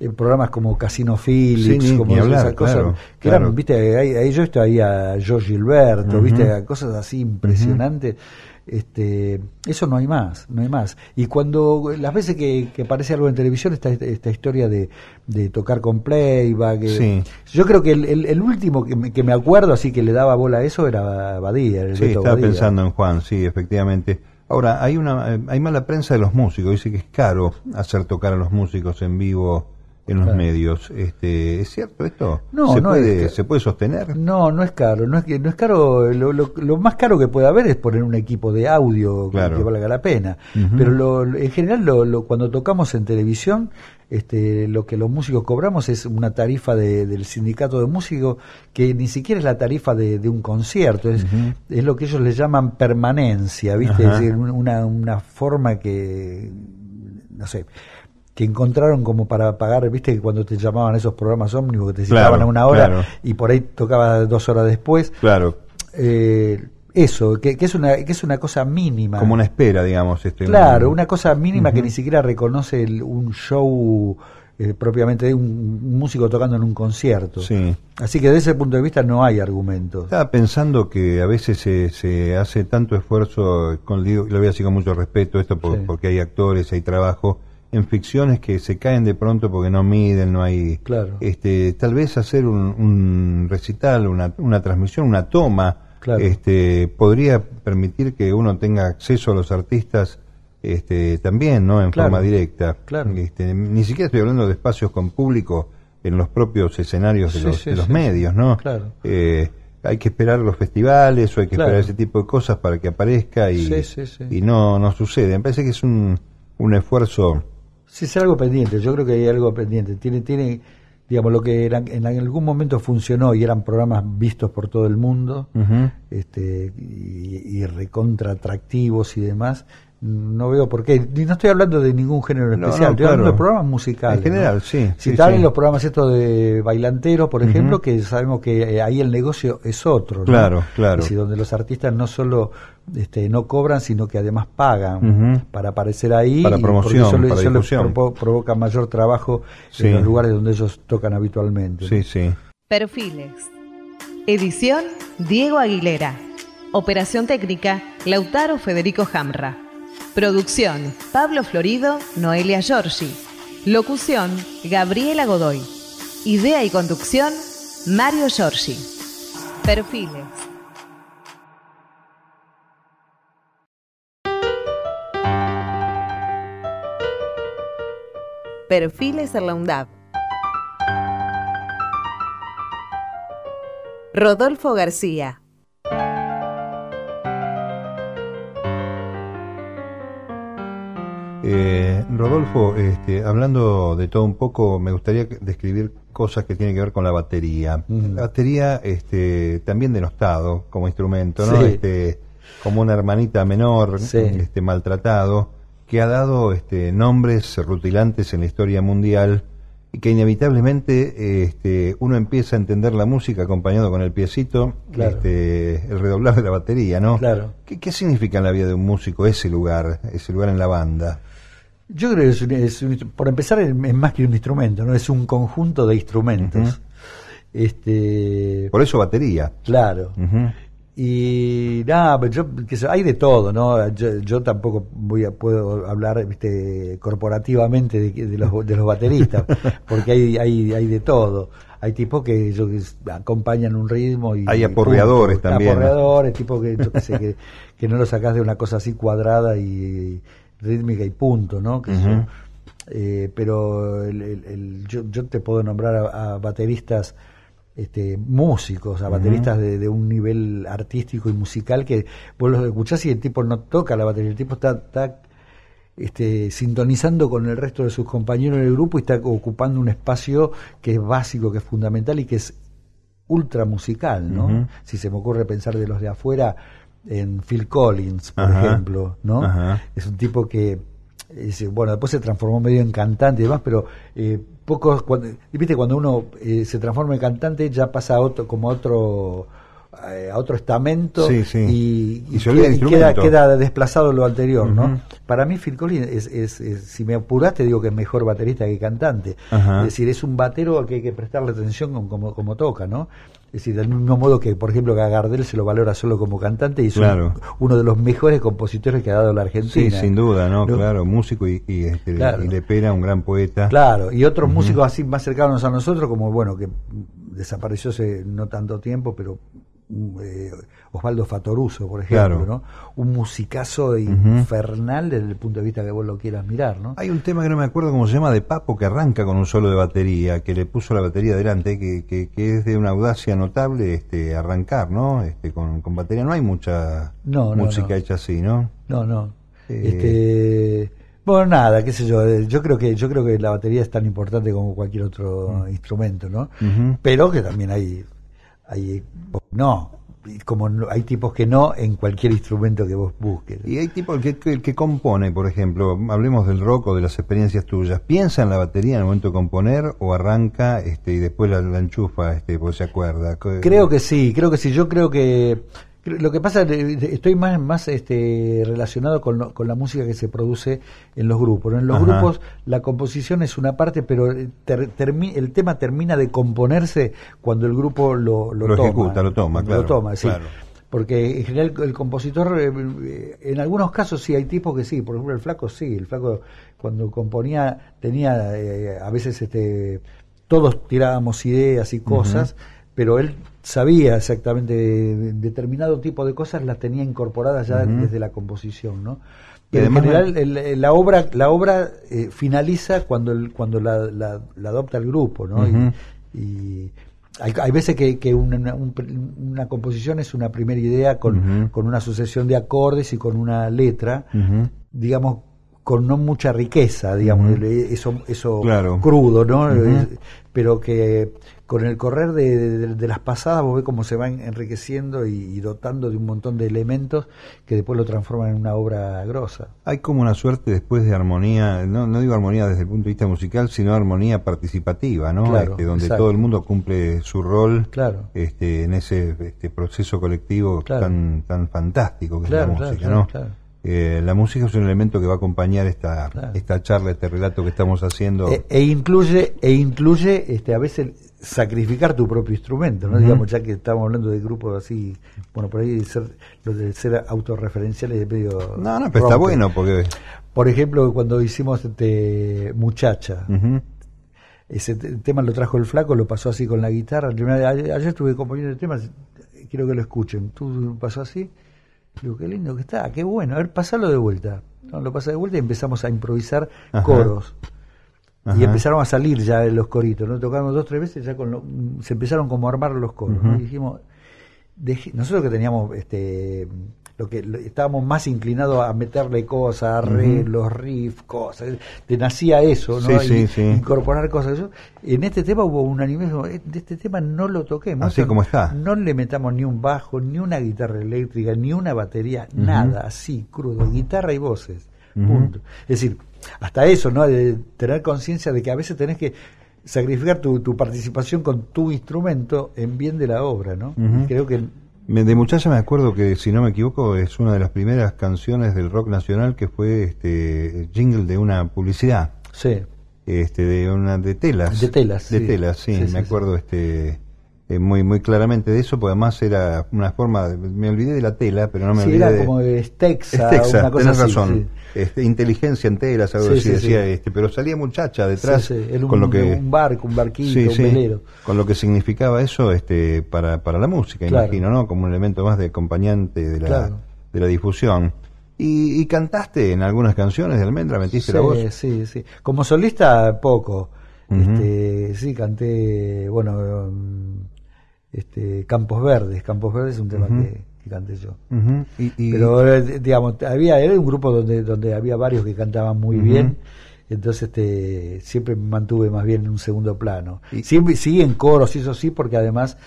en programas como Casino Phillips, como esas cosas, que eran, viste, ahí, yo estoy ahí a George Gilberto, viste, cosas así impresionantes. Este, eso no hay más, no hay más. Y cuando las veces que, aparece algo en televisión, esta, esta historia de, de tocar con playback, eh, yo creo que el, el, último que me, que me, acuerdo así que le daba bola a eso era Badía. sí, estaba pensando en Juan, sí, efectivamente. Ahora, hay una hay mala prensa de los músicos, dice que es caro hacer tocar a los músicos en vivo en los medios. Este, ¿Es cierto esto? No, ¿Se, no puede, ¿Se puede sostener? No, no es caro. No es, no es caro. Lo, lo, más caro que puede haber es poner un equipo de audio que valga la pena. Pero lo, en general, lo, cuando tocamos en televisión, este, lo que los músicos cobramos es una tarifa del sindicato de músicos que ni siquiera es la tarifa de, un concierto, es, es, lo que ellos le llaman permanencia, ¿viste? Es decir, una, una forma que, no sé, que encontraron como para pagar, viste que cuando te llamaban esos programas ómnibus que te citaban a una hora y por ahí tocaba dos horas después. Claro. Eh, eso, que, es una, que es una cosa mínima. Como una espera, digamos. Este, claro, una cosa mínima que ni siquiera reconoce un show eh, propiamente de un, músico tocando en un concierto. Sí. Así que desde ese punto de vista no hay argumentos. Estaba pensando que a veces se, se hace tanto esfuerzo, con, lo voy a decir con mucho respeto, esto porque hay actores, hay trabajo en ficciones que se caen de pronto porque no miden, no hay... Claro. Este, tal vez hacer un, recital, una, una, transmisión, una toma, este, podría permitir que uno tenga acceso a los artistas este, también, ¿no? En forma directa. Claro. Este, ni siquiera estoy hablando de espacios con público en los propios escenarios de los, de los medios, ¿no? Claro. Eh, hay que esperar los festivales o hay que esperar ese tipo de cosas para que aparezca y, y no, no sucede. Me parece que es un, un esfuerzo Sí, es algo pendiente, yo creo que hay algo pendiente. Tiene, tiene digamos, lo que en algún momento funcionó y eran programas vistos por todo el mundo, este, y, y recontra atractivos y demás, no veo por qué. Y no estoy hablando de ningún género especial, estoy hablando de programas musicales. En general, sí. Si sí, los programas estos de bailanteros, por ejemplo, que sabemos que eh, ahí el negocio es otro. Claro, claro. Es donde los artistas no solo este, no cobran, sino que además pagan para aparecer ahí. Para promoción, eso, eso provoca mayor trabajo en los lugares donde ellos tocan habitualmente. Sí, sí. Perfiles. Edición Diego Aguilera. Operación técnica Lautaro Federico Jamra. Producción, Pablo Florido, Noelia Giorgi. Locución, Gabriela Godoy. Idea y conducción, Mario Giorgi. Perfiles. Perfiles en la UNDAP. Rodolfo García. Eh, Rodolfo, este, hablando de todo un poco, me gustaría describir cosas que tienen que ver con la batería. La batería, este, también denostado como instrumento, ¿no? Este, como una hermanita menor, este, maltratado, que ha dado este, nombres rutilantes en la historia mundial y que inevitablemente este, uno empieza a entender la música acompañado con el piecito, este, el redoblar de la batería, ¿no? Claro. ¿Qué, ¿Qué significa en la vida de un músico ese lugar, ese lugar en la banda? Yo creo que es, por empezar es, más que un instrumento, no es un conjunto de instrumentos. Este, por eso batería. Claro. Y nada, yo, hay de todo, ¿no? Yo, tampoco voy a, puedo hablar ¿viste, corporativamente de, los, de los bateristas, [LAUGHS] porque hay, hay, hay de todo. Hay tipos que, yo, acompañan un ritmo y... Hay aporreadores también. Aporreadores, tipos que, que, que, no lo sacas de una cosa así cuadrada y rítmica y punto, ¿no? Eh, pero el, yo, yo, te puedo nombrar a, bateristas este, músicos, a bateristas de, un nivel artístico y musical que vos los escuchás y el tipo no toca la batería, el tipo está, está este, sintonizando con el resto de sus compañeros del grupo y está ocupando un espacio que es básico, que es fundamental y que es ultra musical, ¿no? Si se me ocurre pensar de los de afuera, en Phil Collins, por ejemplo, ¿no? Es un tipo que bueno, después se transformó medio en cantante y demás, pero eh, pocos, cuando, viste, cuando uno eh, se transforma en cantante ya pasa a otro, como a otro eh, a otro estamento y, queda, queda, desplazado lo anterior, ¿no? Para mí Phil Collins es, si me apuraste digo que es mejor baterista que cantante. Es decir, es un batero al que hay que prestarle atención como, como, toca, ¿no? Es decir, del mismo modo que, por ejemplo, Gardel se lo valora solo como cantante y es uno de los mejores compositores que ha dado la Argentina. Sí, sin duda, ¿no? Claro, músico y, y, este, Le Pera, un gran poeta. Claro, y otros músicos así más cercanos a nosotros, como, bueno, que desapareció hace no tanto tiempo, pero eh, Osvaldo Fatoruso, por ejemplo, ¿no? Un musicazo infernal desde el punto de vista que vos lo quieras mirar, ¿no? Hay un tema que no me acuerdo cómo se llama de Papo que arranca con un solo de batería, que le puso la batería delante, que, que, es de una audacia notable este arrancar, ¿no? Este con, batería no hay mucha música hecha así, ¿no? No, no. Eh, este bueno, nada, qué sé yo, eh, yo creo que yo creo que la batería es tan importante como cualquier otro instrumento, ¿no? Pero que también hay hay no como hay tipos que no en cualquier instrumento que vos busques. Y hay tipos que, el que compone, por ejemplo, hablemos del rock o de las experiencias tuyas, ¿piensa en la batería en el momento de componer o arranca este, y después la, la enchufa este, porque se acuerda? Creo que sí, creo que sí, yo creo que lo que pasa, estoy más, más este, relacionado con, con la música que se produce en los grupos. En los grupos la composición es una parte, pero el tema termina de componerse cuando el grupo lo, lo, ejecuta, lo toma, claro. Lo toma, sí. Porque en general el compositor, eh, en algunos casos sí hay tipos que sí, por ejemplo el flaco sí, el flaco cuando componía tenía eh, a veces este todos tirábamos ideas y cosas, pero él sabía exactamente determinado tipo de cosas las tenía incorporadas ya desde la composición no pero en general la obra la obra eh, finaliza cuando el, cuando la, la, adopta el grupo no y, hay, hay, veces que, que una, una, composición es una primera idea con, con, una sucesión de acordes y con una letra digamos con no mucha riqueza digamos eso eso crudo no pero que con el correr de, las pasadas vos ves cómo se van enriqueciendo y, dotando de un montón de elementos que después lo transforman en una obra grosa. Hay como una suerte después de armonía, no, no digo armonía desde el punto de vista musical, sino armonía participativa, ¿no? Este, donde todo el mundo cumple su rol claro. este, en ese este proceso colectivo tan, tan fantástico que es la música, ¿no? Eh, la música es un elemento que va a acompañar esta, esta charla, este relato que estamos haciendo. E, e incluye, e incluye este, a veces sacrificar tu propio instrumento, ¿no? Digamos, ya que estamos hablando de grupos así, bueno, por ahí ser, lo de ser autorreferenciales de medio. No, no, pero está bueno porque. Por ejemplo, cuando hicimos este Muchacha, ese tema lo trajo el flaco, lo pasó así con la guitarra. Ayer, ayer estuve componiendo el tema, quiero que lo escuchen. ¿Tú pasó así? Digo, qué lindo que está, qué bueno. A ver, pasalo de vuelta. No, lo pasa de vuelta y empezamos a improvisar coros. Y empezaron a salir ya los coritos, ¿no? Tocamos dos, tres veces, ya con se empezaron como a armar los coros, Y dijimos, nosotros que teníamos este lo que estábamos más inclinados a meterle cosas, arreglos, riffs, cosas, te nacía eso, ¿no? Incorporar cosas. Eso. En este tema hubo un anime, de este tema no lo toquemos. Así como está. No le metamos ni un bajo, ni una guitarra eléctrica, ni una batería, nada, así, crudo, guitarra y voces. Punto. Es decir, hasta eso, ¿no? De tener conciencia de que a veces tenés que sacrificar tu, tu, participación con tu instrumento en bien de la obra, ¿no? Creo que de muchacha me acuerdo que, si no me equivoco, es una de las primeras canciones del rock nacional que fue este jingle de una publicidad. Sí. Este, de una de telas. De telas. De telas, sí, me acuerdo este eh, muy muy claramente de eso, porque además era una forma, me olvidé de la tela, pero no me olvidé era como de Stexa, una cosa tenés razón. Este, inteligencia en telas, algo así decía este, pero salía muchacha detrás con lo que un barco, un barquito, un velero. Con lo que significaba eso este para, para la música, imagino, ¿no? Como un elemento más de acompañante de la de la difusión. Y, y, cantaste en algunas canciones de Almendra, metiste la voz. Sí, sí. Como solista poco. este, sí, canté, bueno, este, Campos Verdes. Campos Verdes es un tema que, canté yo. Pero, eh, digamos, había, era un grupo donde, donde había varios que cantaban muy bien. Entonces este, siempre me mantuve más bien en un segundo plano. Y, siempre sí en coros, eso sí, porque además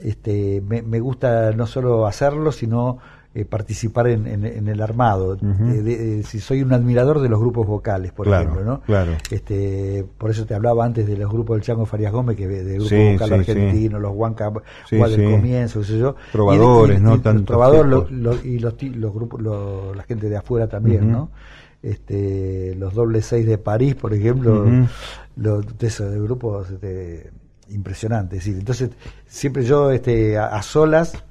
este, me, me gusta no solo hacerlo, sino eh, participar en, en, el armado. si soy un admirador de los grupos vocales, por ejemplo, ¿no? Claro. Este, por eso te hablaba antes de los grupos del Chango Farias Gómez, que de grupo vocal argentino, los Huanca del comienzo, qué sé yo. Trovadores, ¿no? Tanto trovador y los, los grupos, la gente de afuera también, ¿no? Este, los doble seis de París, por ejemplo, los, de esos grupos este, impresionantes. Entonces, siempre yo este, a solas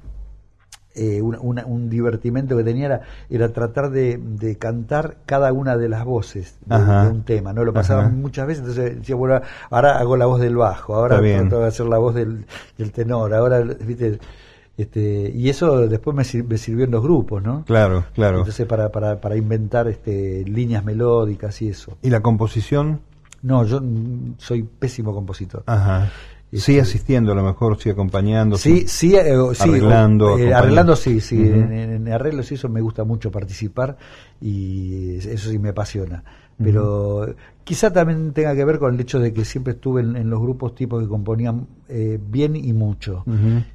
eh, un, divertimento que tenía era, tratar de, cantar cada una de las voces de, un tema, ¿no? Lo pasaba muchas veces, entonces decía, bueno, ahora hago la voz del bajo, ahora trato de hacer la voz del, tenor, ahora, viste, este, y eso después me, sirvió en los grupos, ¿no? Claro, claro. Entonces para, para, para inventar este, líneas melódicas y eso. ¿Y la composición? No, yo soy pésimo compositor. Ajá. Sí, asistiendo a lo mejor, sí acompañando. Sí, sí, eh, arreglando. Eh, arreglando sí, sí. en, arreglos y eso me gusta mucho participar y eso sí me apasiona. Pero quizá también tenga que ver con el hecho de que siempre estuve en, los grupos tipos que componían eh, bien y mucho.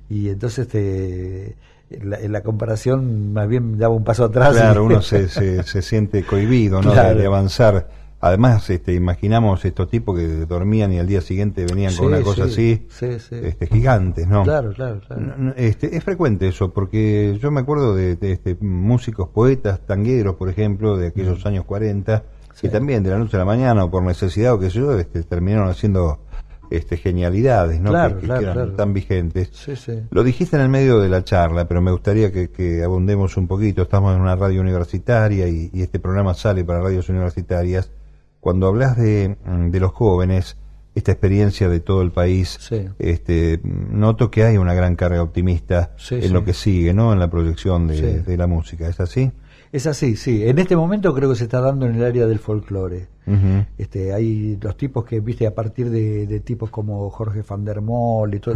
Y entonces este, en, la, comparación más bien daba un paso atrás. Claro, [LAUGHS] uno se, se, siente cohibido ¿no? de avanzar Además, este, imaginamos estos tipos que dormían y al día siguiente venían con una cosa así, este, gigantes, ¿no? Claro, claro, claro. Este, es frecuente eso, porque yo me acuerdo de, este, músicos, poetas, tangueros, por ejemplo, de aquellos mm. años 40, que también de la noche a la mañana o por necesidad o qué sé yo, este, terminaron haciendo este, genialidades, ¿no? Claro, que, eran tan vigentes. Lo dijiste en el medio de la charla, pero me gustaría que, abundemos un poquito. Estamos en una radio universitaria y, y este programa sale para radios universitarias cuando hablas de, mm, de los jóvenes, esta experiencia de todo el país, este, noto que hay una gran carga optimista en lo que sigue, ¿no? En la proyección de, la música. ¿Es así? Es así, sí. En este momento creo que se está dando en el área del folclore. este, hay los tipos que, viste, a partir de, tipos como Jorge van der Moll y todo,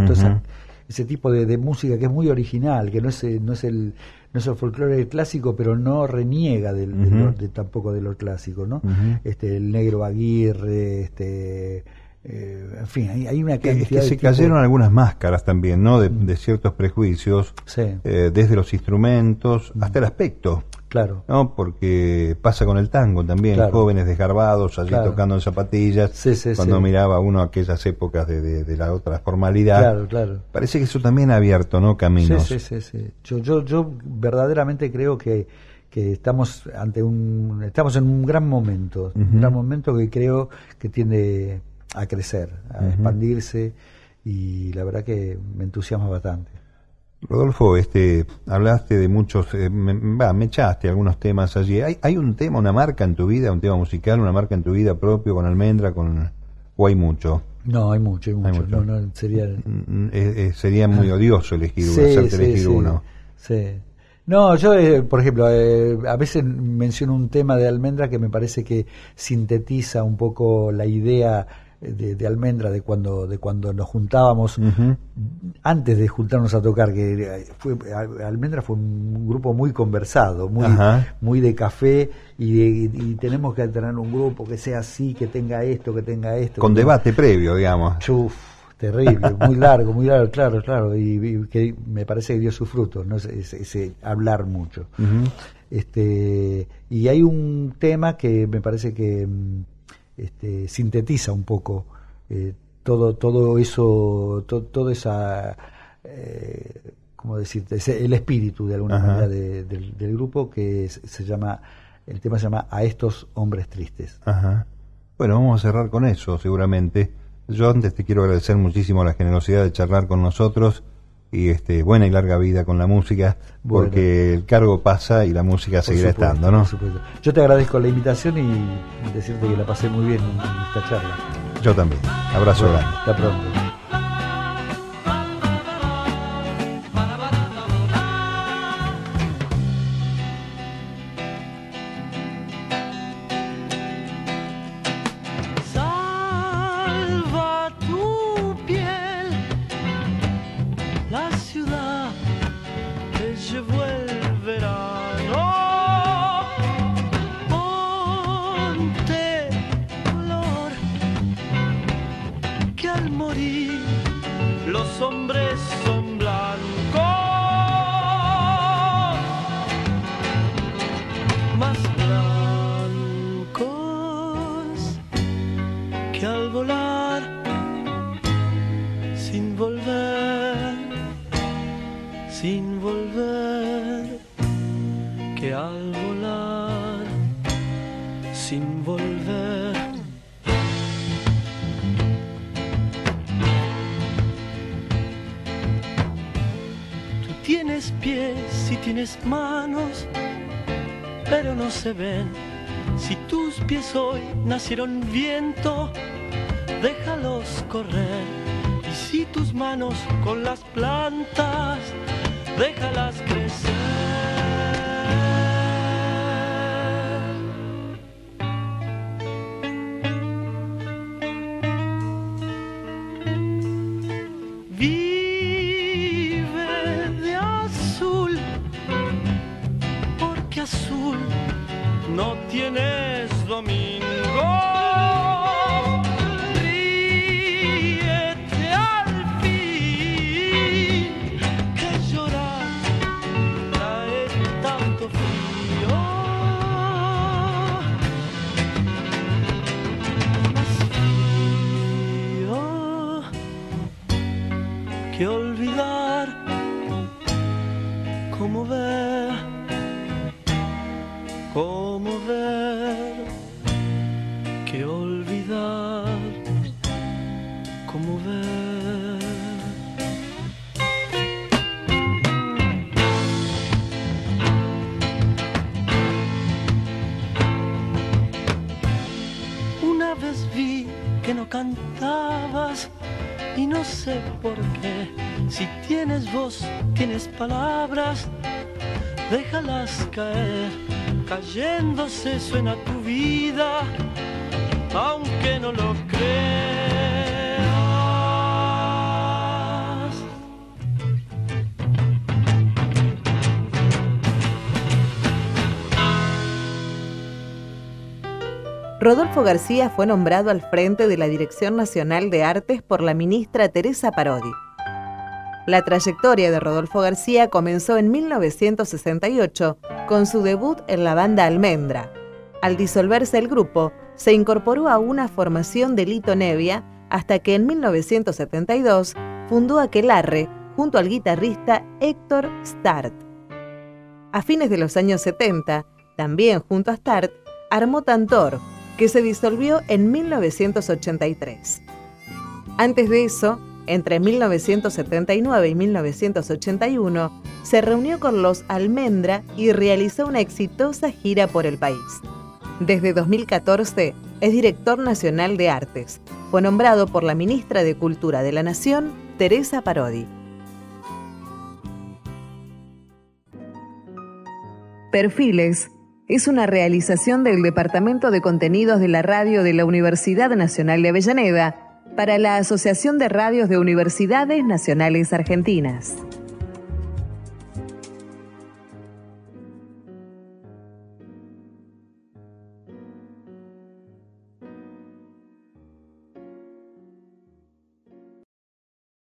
ese tipo de, música que es muy original, que no es, no es el no es el folclore clásico, pero no reniega del, de, tampoco de lo clásico, ¿no? este, el negro Aguirre, este, eh, en fin, hay, una cantidad que se cayeron algunas máscaras también, ¿no? De, ciertos prejuicios, eh, desde los instrumentos hasta el aspecto. Claro. ¿no? Porque pasa con el tango también, jóvenes desgarbados allí tocando en zapatillas, cuando miraba uno aquellas épocas de, de, la otra formalidad. Claro, claro. Parece que eso también ha abierto, ¿no? Caminos. Sí, sí, sí. Yo, yo, yo verdaderamente creo que, que estamos ante un, estamos en un gran momento, un gran momento que creo que tiende a crecer, a expandirse y la verdad que me entusiasma bastante. Rodolfo, este, hablaste de muchos, eh, me, echaste algunos temas allí. ¿Hay, ¿Hay un tema, una marca en tu vida, un tema musical, una marca en tu vida propio con Almendra, con o hay mucho? No, hay mucho, hay mucho. No, no, sería... Mm, mm, eh, eh, sería muy [LAUGHS] odioso elegir uno, hacerte elegir uno. Sí. No, yo, por ejemplo, a veces menciono un tema de Almendra que me parece que sintetiza un poco la idea de, Almendra de cuando de cuando nos juntábamos antes de juntarnos a tocar que fue Almendra fue un grupo muy conversado muy muy de café y, tenemos que tener un grupo que sea así que tenga esto que tenga esto. Con debate previo digamos. Chuf, terrible muy largo muy largo claro claro y, que me parece que dio sus frutos no ese, hablar mucho. Este y hay un tema que me parece que mm, este, sintetiza un poco eh, todo, todo eso, todo, esa, eh, ¿cómo decirte? el espíritu de alguna manera del, grupo que se llama, el tema se llama A estos hombres tristes. Bueno, vamos a cerrar con eso seguramente. Yo antes te quiero agradecer muchísimo la generosidad de charlar con nosotros y este buena y larga vida con la música porque el cargo pasa y la música seguirá estando ¿no? yo te agradezco la invitación y decirte que la pasé muy bien en esta charla. Yo también. Abrazo grande. hasta pronto azul no tienes domingo. Cantabas y no sé por qué. Si tienes voz, tienes palabras, déjalas caer. Cayéndose suena tu vida, aunque no lo creas. Rodolfo García fue nombrado al frente de la Dirección Nacional de Artes por la ministra Teresa Parodi. La trayectoria de Rodolfo García comenzó en 1968 con su debut en la banda Almendra. Al disolverse el grupo, se incorporó a una formación de Lito Nevia hasta que en 1972 fundó Aquelarre junto al guitarrista Héctor Start. A fines de los años 70, también junto a Start, armó Tantor, que se disolvió en 1983. Antes de eso, entre 1979 y 1981, se reunió con los Almendra y realizó una exitosa gira por el país. Desde 2014 es director nacional de artes. Fue nombrado por la ministra de Cultura de la Nación, Teresa Parodi. Perfiles es una realización del Departamento de Contenidos de la Radio de la Universidad Nacional de Avellaneda para la Asociación de Radios de Universidades Nacionales Argentinas.